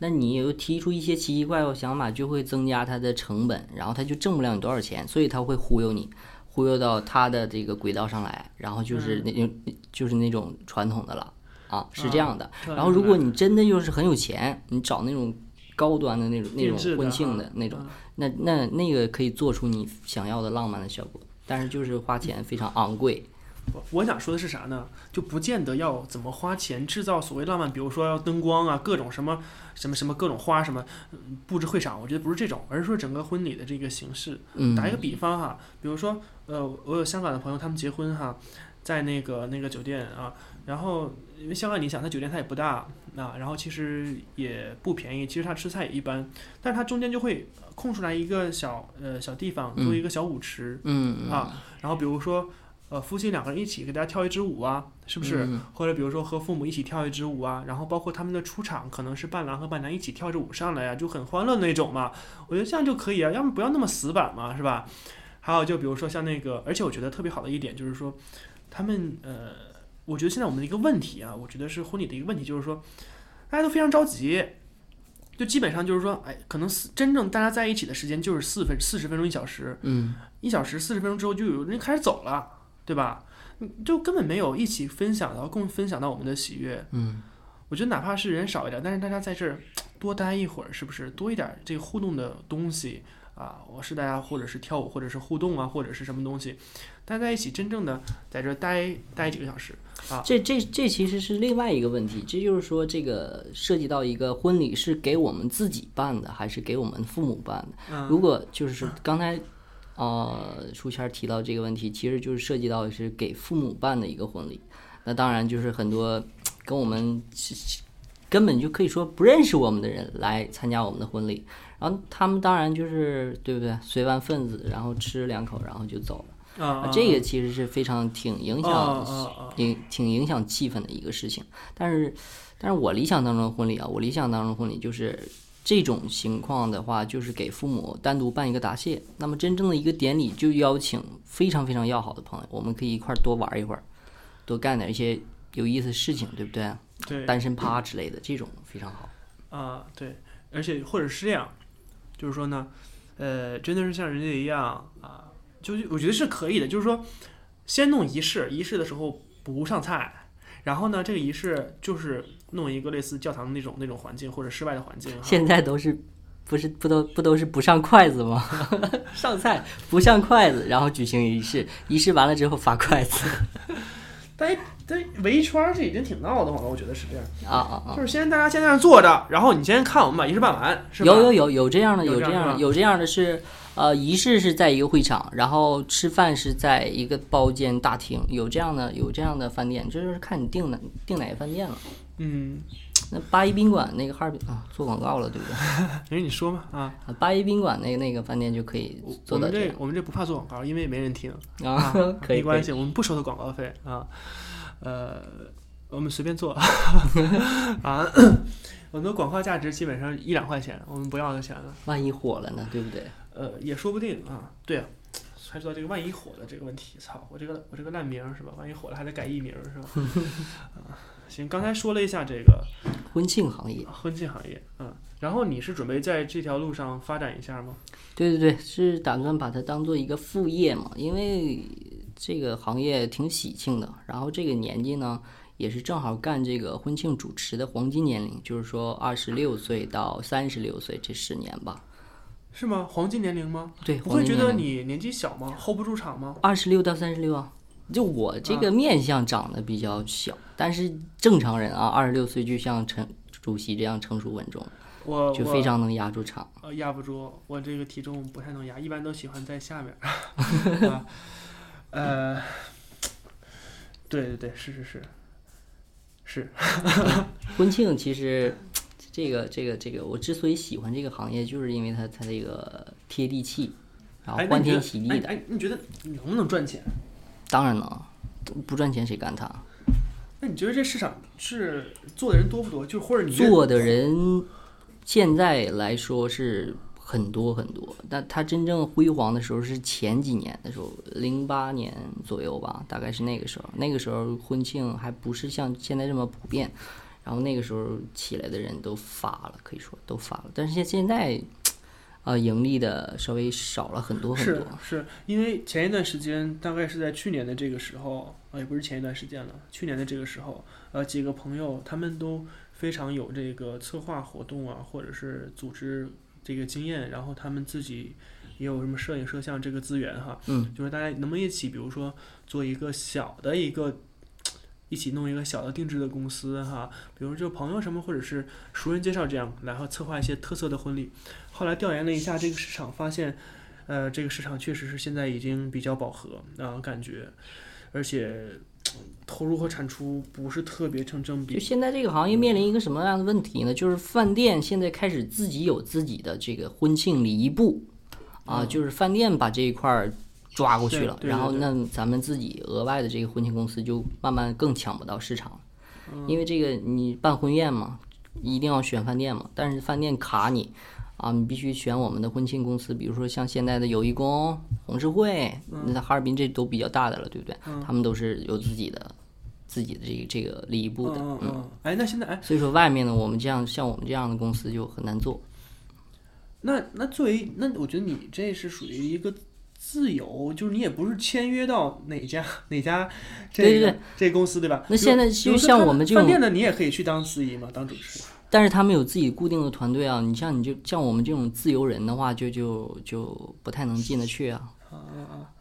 那你又提出一些奇奇怪怪想法，就会增加它的成本，然后他就挣不了你多少钱，所以他会忽悠你，忽悠到他的这个轨道上来，然后就是那种、就是那种传统的了啊，是这样的。嗯然后如果你真的又是很有钱，你找那种高端的那种那种婚庆的那种嗯，那那那个可以做出你想要的浪漫的效果，但是就是花钱非常昂贵。我我想说的是啥呢？就不见得要怎么花钱制造所谓浪漫，比如说要灯光啊，各种什么什么什么各种花什么嗯布置会场，我觉得不是这种，而是说整个婚礼的这个形式。嗯，打一个比方哈，比如说呃，我有香港的朋友，他们结婚哈，在那个那个酒店啊，然后因为香港你想，它酒店它也不大啊，然后其实也不便宜，其实它吃菜也一般，但是它中间就会空出来一个小呃小地方，做一个小舞池。嗯嗯啊然后比如说，呃，夫妻两个人一起给大家跳一支舞啊，是不是？嗯或者比如说和父母一起跳一支舞啊，然后包括他们的出场，可能是伴郎和伴娘一起跳着舞上来呀、就很欢乐那种嘛。我觉得这样就可以啊，要么不要那么死板嘛，是吧？还有就比如说像那个，而且我觉得特别好的一点就是说，他们呃，我觉得现在我们的一个问题啊，我觉得是婚礼的一个问题，就是说大家都非常着急。就基本上就是说，哎，可能四真正大家在一起的时间就是四分四十分钟一小时，嗯，一小时四十分钟之后就有人开始走了，对吧？就根本没有一起分享到共分享到我们的喜悦。嗯，我觉得哪怕是人少一点，但是大家在这儿多待一会儿，是不是多一点这个互动的东西啊？我是大家或者是跳舞，或者是互动啊，或者是什么东西，大家在一起真正的在这儿待待几个小时啊。这这这其实是另外一个问题，这就是说这个涉及到一个婚礼是给我们自己办的，还是给我们父母办的？嗯如果就是刚才。呃，书签儿提到这个问题，其实就是涉及到是给父母办的一个婚礼。那当然就是很多跟我们根本就可以说不认识我们的人来参加我们的婚礼，然后他们当然就是对不对？随完份子，然后吃两口，然后就走了。啊啊，这个其实是非常挺影响、影挺影响气氛的一个事情。但是，但是我理想当中的婚礼啊，我理想当中的婚礼就是这种情况的话，就是给父母单独办一个答谢。那么真正的一个典礼，就邀请非常非常要好的朋友，我们可以一块儿多玩一会儿，多干点一些有意思的事情，对不对？对单身趴之类的，这种非常好。啊，对，而且或者是这样，就是说呢，呃，真的是像人家一样啊，就是我觉得是可以的，就是说，先弄仪式，仪式的时候不上菜，然后呢，这个仪式就是弄一个类似教堂那种那种环境或者室外的环境，现在都是不是不都不都是不上筷子吗？上菜不上筷子，然后举行仪式，仪式完了之后发筷子。但但围一圈儿这已经挺闹的慌了，我觉得是这样，啊啊啊！就是先大家先在那儿坐着，然后你先看我们把仪式办完，是吧？有有有有这样的，有有这样的，有这样的是，呃，仪式是在一个会场，然后吃饭是在一个包间大厅，有这样的有这样的饭店，这就是看你订哪订哪个饭店了。嗯，那八一宾馆那个哈尔滨啊，做广告了，对不对？哎，你说嘛啊，啊八一宾馆那个那个饭店就可以我做到这样们这我们这不怕做广告，因为没人听。啊，可以可以没关系，我们不收他广告费啊，呃，我们随便做 啊，我们的广告价值基本上一两块钱，我们不要那钱了，万一火了呢，对不对？呃，也说不定啊。对啊，还说到这个万一火了这个问题，操，我这个我这个烂名儿是吧？万一火了还得改艺名儿是吧？啊，行，刚才说了一下这个婚庆行业，婚庆行业，嗯，然后你是准备在这条路上发展一下吗？对对对，是打算把它当做一个副业嘛，因为这个行业挺喜庆的，然后这个年纪呢，也是正好干这个婚庆主持的黄金年龄，就是说二十六岁到三十六岁这十年吧。是吗？黄金年龄吗？对，不会觉得你年纪小吗？hold 不住场吗？二十六到三十六啊。就我这个面相长得比较小，但是正常人啊，二十六岁就像陈主席这样成熟稳重，就我就非常能压住场。呃，压不住，我这个体重不太能压，一般都喜欢在下面。啊，呃，对对对，是是是，是，婚庆其实这个这个这个，我之所以喜欢这个行业，就是因为它它这个贴地气，然后欢天喜地的。你觉得能不能赚钱？当然能，不赚钱谁干它？那你觉得这市场是做的人多不多？就或者你做的人现在来说是很多很多，但它真正辉煌的时候是前几年的时候，零八年左右吧，大概是那个时候。那个时候婚庆还不是像现在这么普遍，然后那个时候起来的人都发了，可以说都发了。但是现现在，呃，盈利的稍微少了很多很是多。是因为前一段时间，大概是在去年的这个时候，啊，也不是前一段时间了，去年的这个时候，呃，几个朋友他们都非常有这个策划活动啊，或者是组织这个经验，然后他们自己也有什么摄影摄像这个资源哈，嗯，就是大家能不能一起，比如说做一个小的一个。一起弄一个小的定制的公司哈，比如就朋友什么，或者是熟人介绍这样，然后策划一些特色的婚礼。后来调研了一下这个市场，发现呃，这个市场确实是现在已经比较饱和啊、感觉，而且投入和产出不是特别成正比。就现在这个行业面临一个什么样的问题呢？就是饭店现在开始自己有自己的这个婚庆礼仪部，啊，嗯就是饭店把这一块儿抓过去了，然后那咱们自己额外的这个婚庆公司就慢慢更抢不到市场因为这个你办婚宴嘛，一定要选饭店嘛，但是饭店卡你。啊，你必须选我们的婚庆公司，比如说像现在的友谊宫、红十会，那哈尔滨这都比较大的了，对不对？他们都是有自己的、自己的这个这个礼仪部的，嗯，哎，那现在哎，所以说外面呢，我们这样像我们这样的公司就很难做。那那作为那我觉得你这是属于一个自由，就是你也不是签约到哪家哪家这个对对对这公司对吧？那现在就像我们这种饭店的，你也可以去当司仪嘛，当主持。但是他们有自己固定的团队啊，你像你就像我们这种自由人的话，就就就不太能进得去啊啊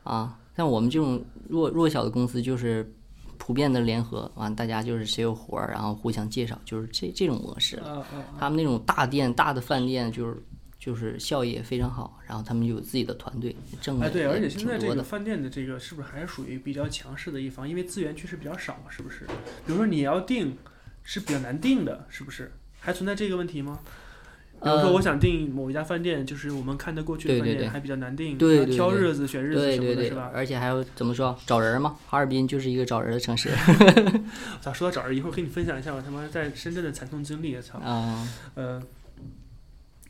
啊啊！像我们这种弱弱小的公司，就是普遍的联合，完大家就是谁有活儿，然后互相介绍，就是这这种模式啊。啊啊！他们那种大店、大的饭店，就是就是效益也非常好，然后他们就有自己的团队，挣哎，对，而且现在这个。饭店的这个是不是还是属于比较强势的一方？因为资源确实比较少，是不是？比如说你要订，是比较难订的，是不是？还存在这个问题吗？比如说，呃我想订某一家饭店，就是我们看得过去的饭店，还比较难订，对对挑日子、选日子对对对什么的，是吧？而且还有怎么说找人嘛？哈尔滨就是一个找人的城市 咋说到找人？一会儿跟你分享一下我他妈在深圳的惨痛经历，操！啊。呃，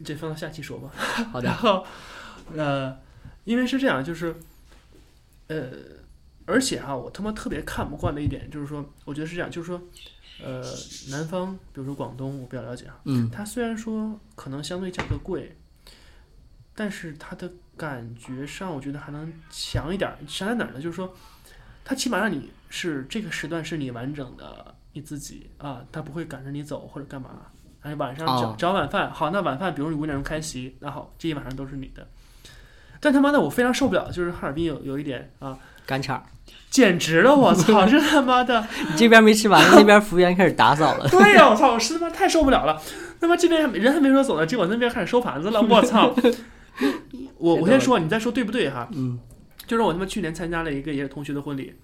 这放到下期说吧。好的，然后，呃，因为是这样，就是，呃，而且哈，我他妈特别看不惯的一点就是说，我觉得是这样，就是说，呃，南方，比如说广东，我比较了解啊，嗯，它虽然说可能相对价格贵，但是它的感觉上，我觉得还能强一点儿。强在哪儿呢？就是说，它起码让你是这个时段是你完整的你自己啊，它不会赶着你走或者干嘛。哎，晚上哦找找晚饭，好，那晚饭，比如你五点钟开席，那好，这一晚上都是你的。但他妈的，我非常受不了，就是哈尔滨有有一点啊，赶场，简直了，我操，这他妈的，你这边没吃完，那边服务员开始打扫了。对呀、我操，我实他妈太受不了了。他妈这边人还没说走呢，结果那边开始收盘子了，我操！我我先说，你再说对不对哈？嗯，就是我他妈去年参加了一个也是同学的婚礼，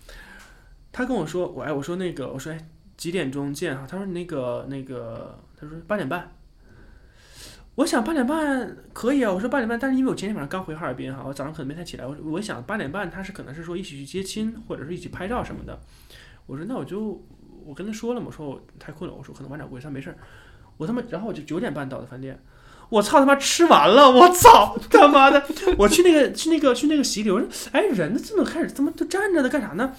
他跟我说，我哎，我说那个，我说哎几点钟见哈？他说那个那个，他说八点半。我想八点半可以啊，我说八点半，但是因为我前天晚上刚回哈尔滨哈，我早上可能没太起来，我我想八点半他是可能是说一起去接亲，或者是一起拍照什么的。我说那我就我跟他说了嘛，我说我太困了，我说可能晚点过去，他说没事儿。我他妈，然后我就九点半到的饭店，我操他妈吃完了，我操他妈的！我去那个去那个去那个洗礼，我说哎人怎么开始怎么都站着呢？干啥呢？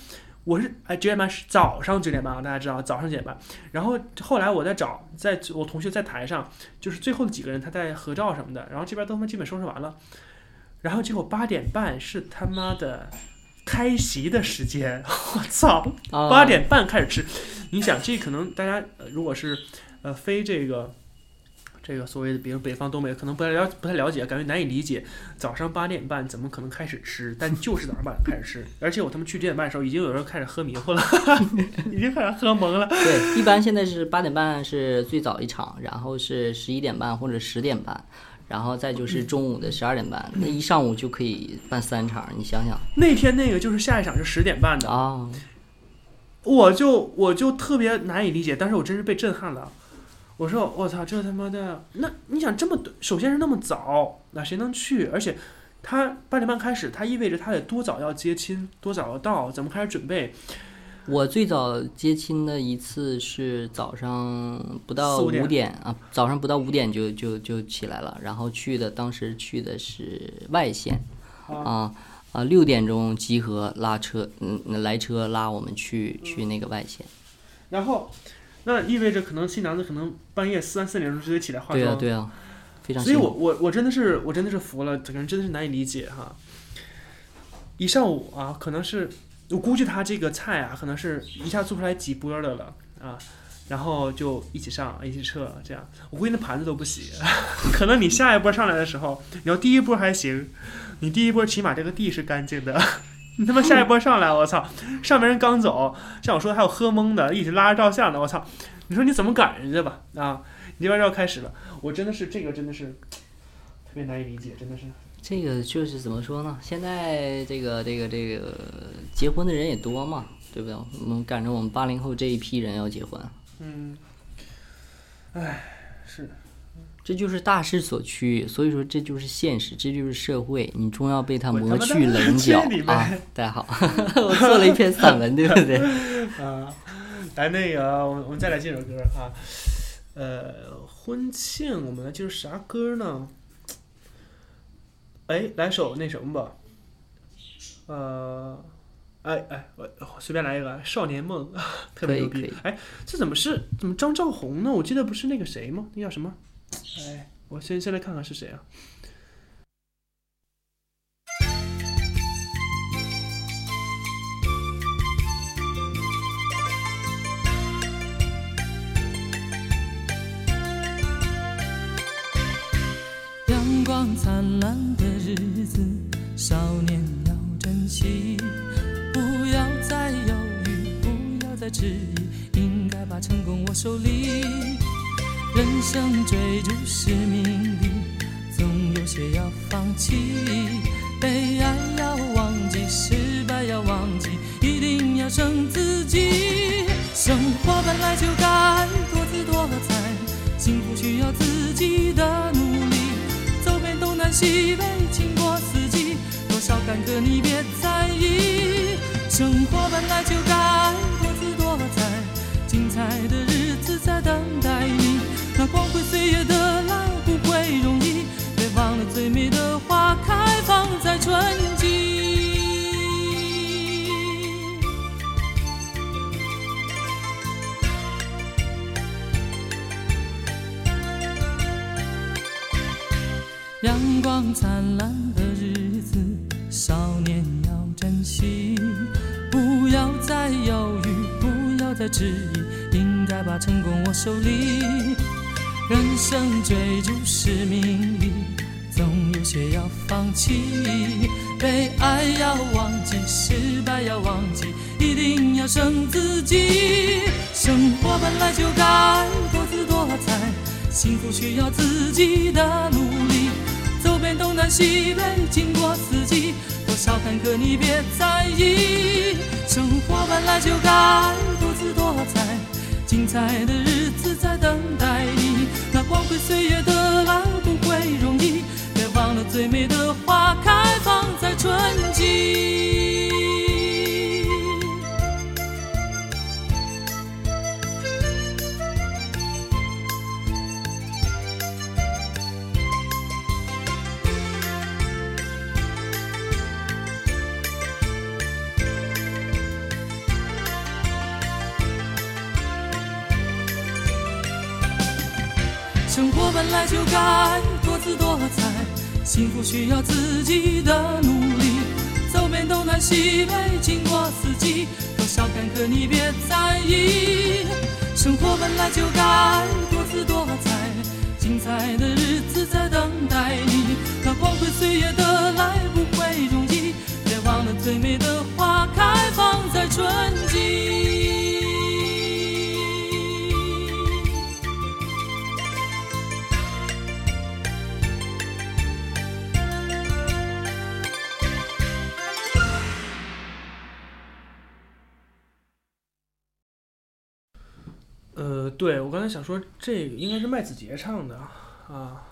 我是哎九点半是早上九点半啊，大家知道早上九点半。然后后来我在找，在我同学在台上，就是最后的几个人他在合照什么的，然后这边都他妈基本收拾完了，然后结果八点半是他妈的开席的时间，我操！啊八点半开始吃，你想这可能大家呃如果是呃非这个这个所谓的比如北方东北可能不太了不太了解，感觉难以理解，早上八点半怎么可能开始吃？但就是早上八点开始吃，而且我他妈去九点半的时候，已经有人开始喝迷糊了，已经开始喝懵了。对，一般现在是八点半是最早一场，然后是十一点半或者十点半，然后再就是中午的十二点半，那一上午就可以办三场，你想想那天那个就是下一场是十点半的，啊，我就我就特别难以理解，但是我真是被震撼了。我说我操，这他妈的，那你想这么短首先是那么早，那谁能去？而且他八点半开始，他意味着他得多早要接亲，多早要到，怎么开始准备？我最早接亲的一次是早上不到五点五点啊，早上不到五点就就就起来了，然后去的当时去的是外县，啊啊六点钟集合拉车，嗯来车拉我们去去那个外县。然后那意味着可能新娘子可能半夜三四点钟就得起来化妆。对啊对啊，非常。所以我我我真的是我真的是服了，整个人真的是难以理解哈。一上午啊，可能是我估计他这个菜啊，可能是一下做出来几波的了啊，然后就一起上一起撤这样。我估计那盘子都不洗，可能你下一波上来的时候，你要第一波还行，你第一波起码这个地是干净的。你 他妈下一波上来，我操！上面人刚走，像我说还有喝懵的，一直拉着照相的，我操！你说你怎么赶人家吧？啊，你这边要开始了，我真的是这个真的是特别难以理解，真的是。这个就是怎么说呢？现在这个这个这个结婚的人也多嘛，对不对？我们赶着我们八零后这一批人要结婚，嗯，唉，是，这就是大势所趋。所以说这就是现实，这就是社会，你终要被它磨去棱角啊！大家好，我做了一篇散文，对不对？啊，来那个，我们我们再来这首歌啊，呃，婚庆，我们来就是啥歌呢？哎，来首那什么吧，呃，哎哎，我我随便来一个《少年梦 》，特别牛逼。哎，这怎么是怎么张兆宏呢？我记得不是那个谁吗？那叫什么？哎，我先先来看看是谁啊？阳光灿烂的日子，少年要珍惜，不要再犹豫，不要再迟疑，应该把成功握手里。人生追逐是命里，总有些要放弃，被爱要忘记，失败要忘记，一定要胜自己。生活本来就该多姿多彩，幸福需要自己的努力。走遍东南西北，经过四季，多少坎坷你别在意。生活本来就该多姿多彩，精彩的日子在等待你。光辉岁月的来不会容易，别忘了最美的花开放在春季。阳光灿烂的日子，少年要珍惜，不要再犹豫，不要再迟疑，应该把成功握手里。人生追逐是命里，总有些要放弃，被爱要忘记，失败要忘记，一定要胜自己。生活本来就该多姿多彩，幸福需要自己的努力。走遍东南西北，经过四季，多少坎坷你别在意。生活本来就该多姿多彩，精彩的日子在等待你。光辉岁月的来不会容易，别忘了最美的花开放在春季。本来就该多姿多彩，幸福需要自己的努力。走遍东南西北，经过四季，多少坎坷你别在意。生活本来就该多姿多彩，精彩的日子在等待你。那光辉岁月的来不会容易，别忘了最美的花开放在春季。呃，对我刚才想说，这个应该是麦子杰唱的啊，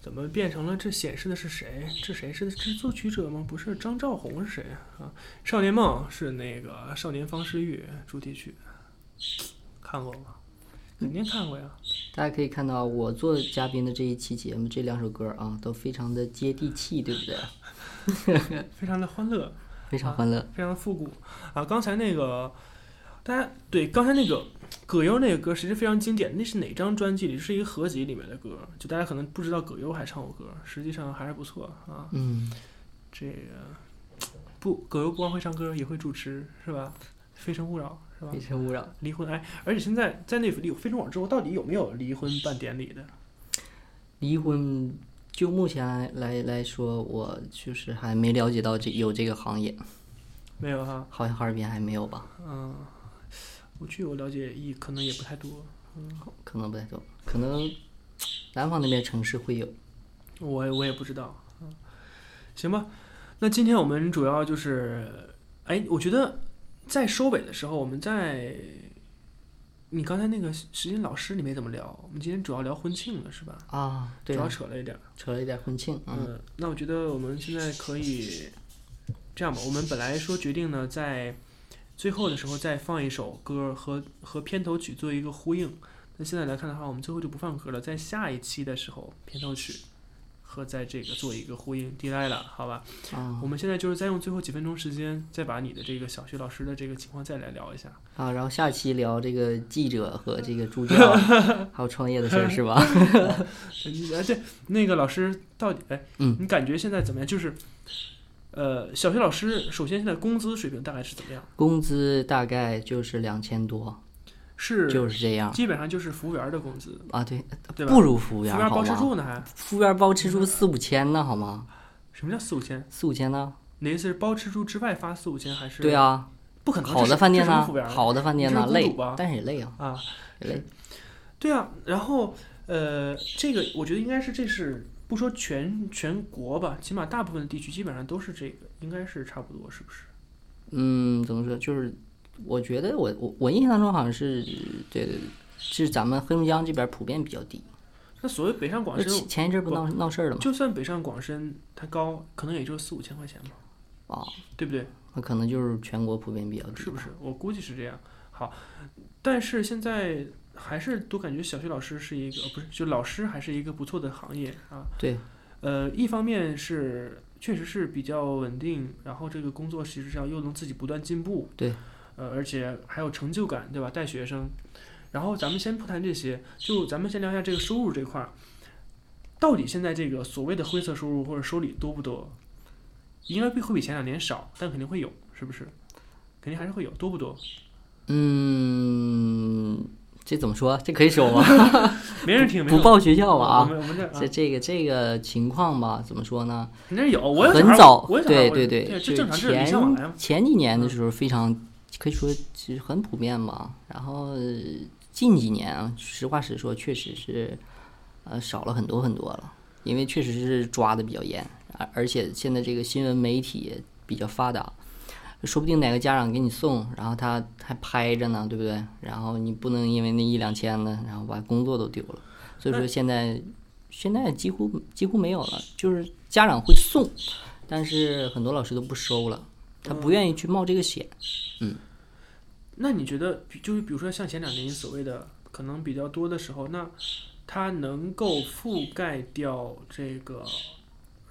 怎么变成了这显示的是谁？这谁是是作曲者吗？不是，张兆宏是谁啊？《少年梦》是那个《少年方世玉》主题曲，看过吗？肯定看过呀。大家可以看到，我做嘉宾的这一期节目，这两首歌啊，都非常的接地气，对不对？非常的欢乐，非常欢乐。非常复古啊！刚才那个，大家对刚才那个葛优那个歌，其实非常经典。那是哪张专辑里？是一个合集里面的歌，就大家可能不知道葛优还唱过歌，实际上还是不错啊。嗯，这个不，葛优不光会唱歌，也会主持，是吧？《非诚勿扰》是吧非？诚勿扰。离婚哎，而且现在在那离《非诚勿扰》之后，到底有没有离婚办典礼的？离婚，就目前来来来说，我就是还没了解到这有这个行业，没有哈。好像哈尔滨还没有吧？嗯，我据我了解，也可能也不太多。嗯可能不太多，可能南方那边城市会有。我我也不知道，嗯，行吧。那今天我们主要就是，哎，我觉得在收尾的时候，我们在你刚才那个时间老师你没怎么聊，我们今天主要聊婚庆了，是吧？啊，对主要啊，扯了一点。扯了一点婚庆，嗯，嗯，那我觉得我们现在可以这样吧，我们本来说决定呢，在最后的时候再放一首歌和和片头曲做一个呼应。那现在来看的话，我们最后就不放歌了，在下一期的时候，片头曲和在这个做一个呼应，d i 了，好吧？啊我们现在就是再用最后几分钟时间，再把你的这个小学老师的这个情况再来聊一下。啊，然后下期聊这个记者和这个助教 还有创业的事儿是吧？你哎，对，那个老师到底哎，嗯你感觉现在怎么样？就是，呃，小学老师首先现在工资水平大概是怎么样？工资大概就是两千多，是就是这样基本上就是服务员的工资，啊，对，对吧？不如服务员服务员包吃？住呢还？服务员包吃住四五千呢，好吗？什么叫四五千？四五千呢？哪意思是包吃住之外发四五千还是？对，啊，不可能。好的饭店呢？好的饭店呢累但是也累啊，啊，也累。对啊。然后呃，这个我觉得应该是这是不说全全国吧，起码大部分的地区基本上都是这个，应该是差不多，是不是？嗯，怎么说？就是我觉得我我我印象当中好像是对对对，是咱们黑龙江这边普遍比较低。那所谓北上广深前前一阵儿不不闹闹事儿了吗？就算北上广深它高，可能也就四五千块钱吧，啊，对不对？那可能就是全国普遍比较低。是不是？？我估计是这样。好，但是现在还是都感觉小学老师是一个，呃不是，就老师还是一个不错的行业啊。对，呃，一方面是确实是比较稳定，然后这个工作实际上又能自己不断进步。对。呃，而且还有成就感，对吧？带学生。然后咱们先不谈这些，就咱们先聊一下这个收入这块儿。到底现在这个所谓的灰色收入或者收礼多不多？应该会会比前两年少，但肯定会有，是不是？肯定还是会有，多不多？嗯，这怎么说？这可以说吗？没人听，不报学校吧我啊？们我们这啊这这个这这个情况吧，怎么说呢？肯定有，我很早，对对对，就。前前几年的时候非常可以说其实很普遍吧。然后近几年啊，实话实说，确实是呃少了很多很多了。因为确实是抓的比较严，而而且现在这个新闻媒体比较发达，说不定哪个家长给你送，然后他还拍着呢，对不对？然后你不能因为那一两千的，然后把工作都丢了。所以说现在现在几乎几乎没有了，就是家长会送，但是很多老师都不收了，他不愿意去冒这个险。嗯那你觉得，就是比如说像前两年所谓的可能比较多的时候，那它能够覆盖掉这个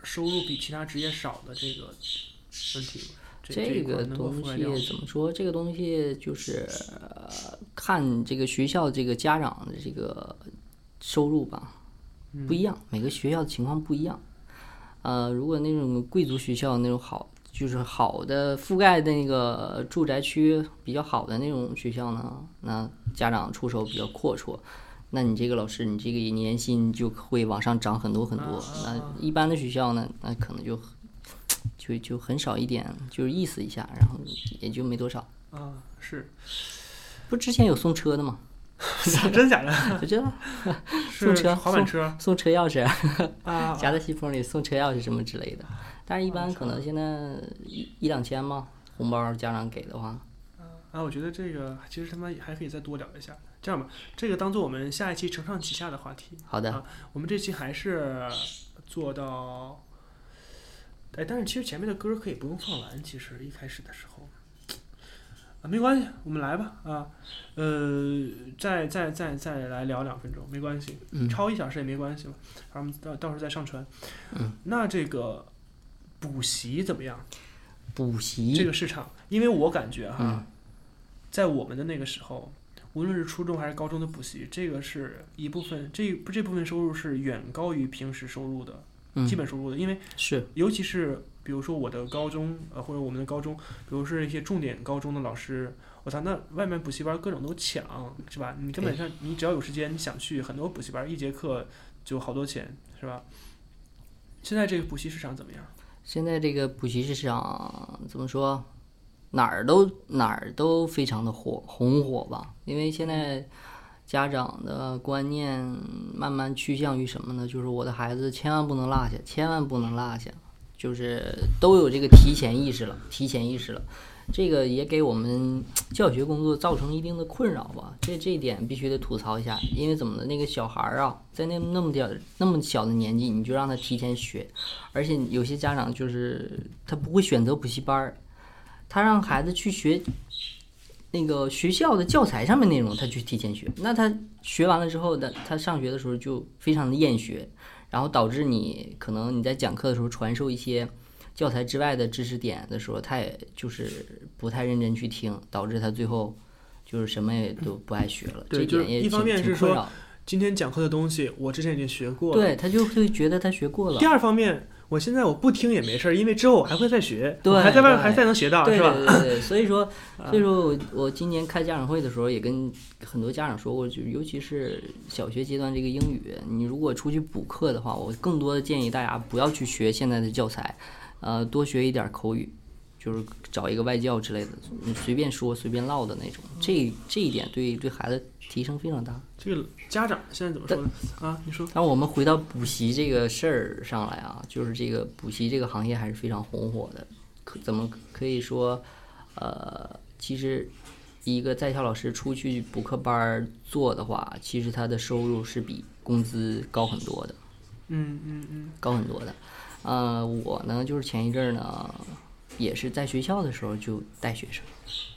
收入比其他职业少的这个问题吗？这个东西怎么说？这个东西就是、呃、看这个学校这个家长的这个收入吧，嗯不一样，每个学校的情况不一样。呃，如果那种贵族学校那种好，就是好的覆盖的那个住宅区比较好的那种学校呢，那家长出手比较阔绰，那你这个老师你这个年薪就会往上涨很多很多。那一般的学校呢，那可能就就就很少一点，就是意思一下，然后也就没多少。啊，是不之前有送车的吗？真假的？我知道送车滑板车送车钥匙，啊，夹在西风里送车钥匙什么之类的。但是一般可能现在一一两千嘛，红包家长给的话，啊，我觉得这个其实他妈还可以再多聊一下。这样吧，这个当做我们下一期承上启下的话题。好的啊，我们这期还是做到，哎，但是其实前面的歌可以不用放完，其实一开始的时候，啊，没关系，我们来吧，啊，呃，再再再再来聊两分钟，没关系，嗯超一小时也没关系嘛，然后我们到到时候再上传。嗯，那这个补习怎么样？补习这个市场，因为我感觉哈，嗯在我们的那个时候，无论是初中还是高中的补习，这个是一部分，这这部分收入是远高于平时收入的、嗯基本收入的，因为是尤其是比如说我的高中，呃，或者我们的高中，比如是一些重点高中的老师，我操，那外面补习班各种都抢，是吧？你根本上你只要有时间，你想去很多补习班，一节课就好多钱，是吧？现在这个补习市场怎么样？现在这个补习市场怎么说？哪儿都哪儿都非常的火红火吧，因为现在家长的观念慢慢趋向于什么呢？就是我的孩子千万不能落下，千万不能落下，就是都有这个提前意识了，提前意识了。这个也给我们 教学工作造成一定的困扰吧，这这一点必须得吐槽一下，因为怎么的，那个小孩儿啊，在那那么点儿那么小的年纪，你就让他提前学，而且有些家长就是他不会选择补习班儿，他让孩子去学那个学校的教材上面内容，他去提前学。那他学完了之后的，他上学的时候就非常的厌学，然后导致你可能你在讲课的时候传授一些教材之外的知识点的时候，他也就是不太认真去听，导致他最后就是什么也都不爱学了。对这点也就是一方面是说今天讲课的东西，我之前已经学过了。对他就会觉得他学过了第。二方面，我现在我不听也没事儿，因为之后我还会再学，对还在外面还再能学到，对是吧？对对对，所以说，所以说我我今年开家长会的时候也跟很多家长说过，就尤其是小学阶段这个英语，你如果出去补课的话，我更多的建议大家不要去学现在的教材，呃，多学一点口语，就是找一个外教之类的，你随便说随便唠的那种，这这一点对对孩子提升非常大。这个家长现在怎么说呢？啊，你说，但我们回到补习这个事儿上来啊，就是这个补习这个行业还是非常红火的。可怎么可以说，呃，其实一个在校老师出去补课班儿做的话，其实他的收入是比工资高很多的，嗯嗯嗯，高很多的。呃，我呢就是前一阵儿呢，也是在学校的时候就带学生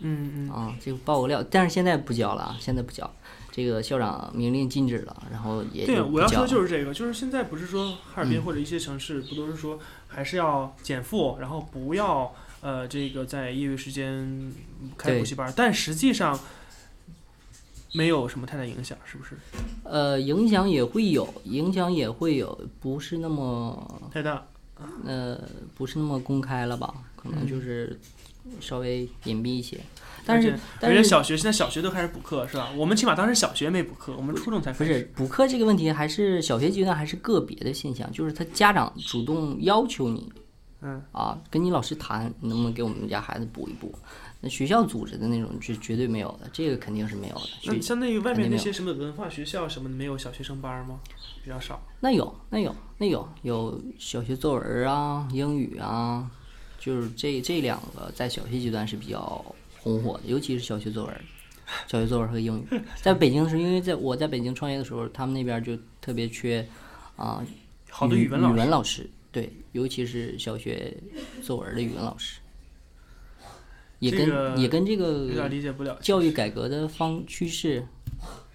嗯嗯，啊，就报个料，但是现在不教了啊，现在不教。这个校长明令禁止了，然后也对啊，我要说就是这个，就是现在不是说哈尔滨嗯或者一些城市不都是说还是要减负，然后不要呃这个在业余时间开补习班，但实际上没有什么太大影响，是不是？呃，影响也会有，影响也会有，不是那么太大，呃，不是那么公开了吧？可能嗯就是稍微隐蔽一些。但是但是小学现在小学都开始补课是吧？我们起码当时小学没补课，我们初中才不开始。是补课这个问题，还是小学阶段还是个别的现象，就是他家长主动要求你嗯啊，跟你老师谈，你能不能给我们家孩子补一补？那学校组织的那种是绝对没有的，这个肯定是没有的。那相当于外面那些什么文化学校什么的，没有小学生班吗？比较少。那有，那有，那有，有小学作文啊，英语啊，就是这这两个在小学阶段是比较红火的，尤其是小学作文，小学作文和英语。在北京是因为在我在北京创业的时候，他们那边就特别缺啊、好的语文老师。语文老师，对，尤其是小学作文的语文老师，也跟、这个也跟这有点个理解不了。教育改革的方趋势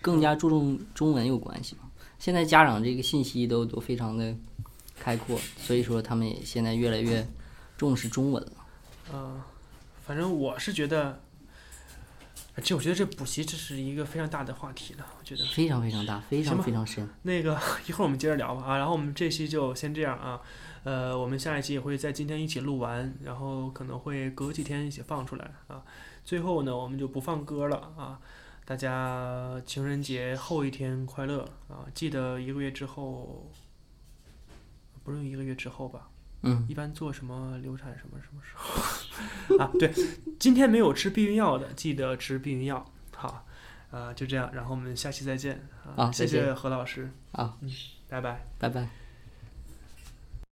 更加注重中文有关系嘛。现在家长这个信息都都非常的开阔，所以说他们也现在越来越重视中文了。嗯，反正我是觉得，呃这我觉得这补习这是一个非常大的话题了。我觉得非常非常大，非常非常深。那个 一会儿我们接着聊吧啊。然后我们这期就先这样啊。呃，我们下一期也会在今天一起录完，然后可能会隔几天一起放出来啊。最后呢，我们就不放歌了啊。大家情人节后一天快乐啊！记得一个月之后，不用一个月之后吧？嗯，一般做什么流产什么什么时候 啊？对，今天没有吃避孕药的，记得吃避孕药。好，啊、就这样，然后我们下期再见啊！谢谢何老师，好，拜拜。拜拜。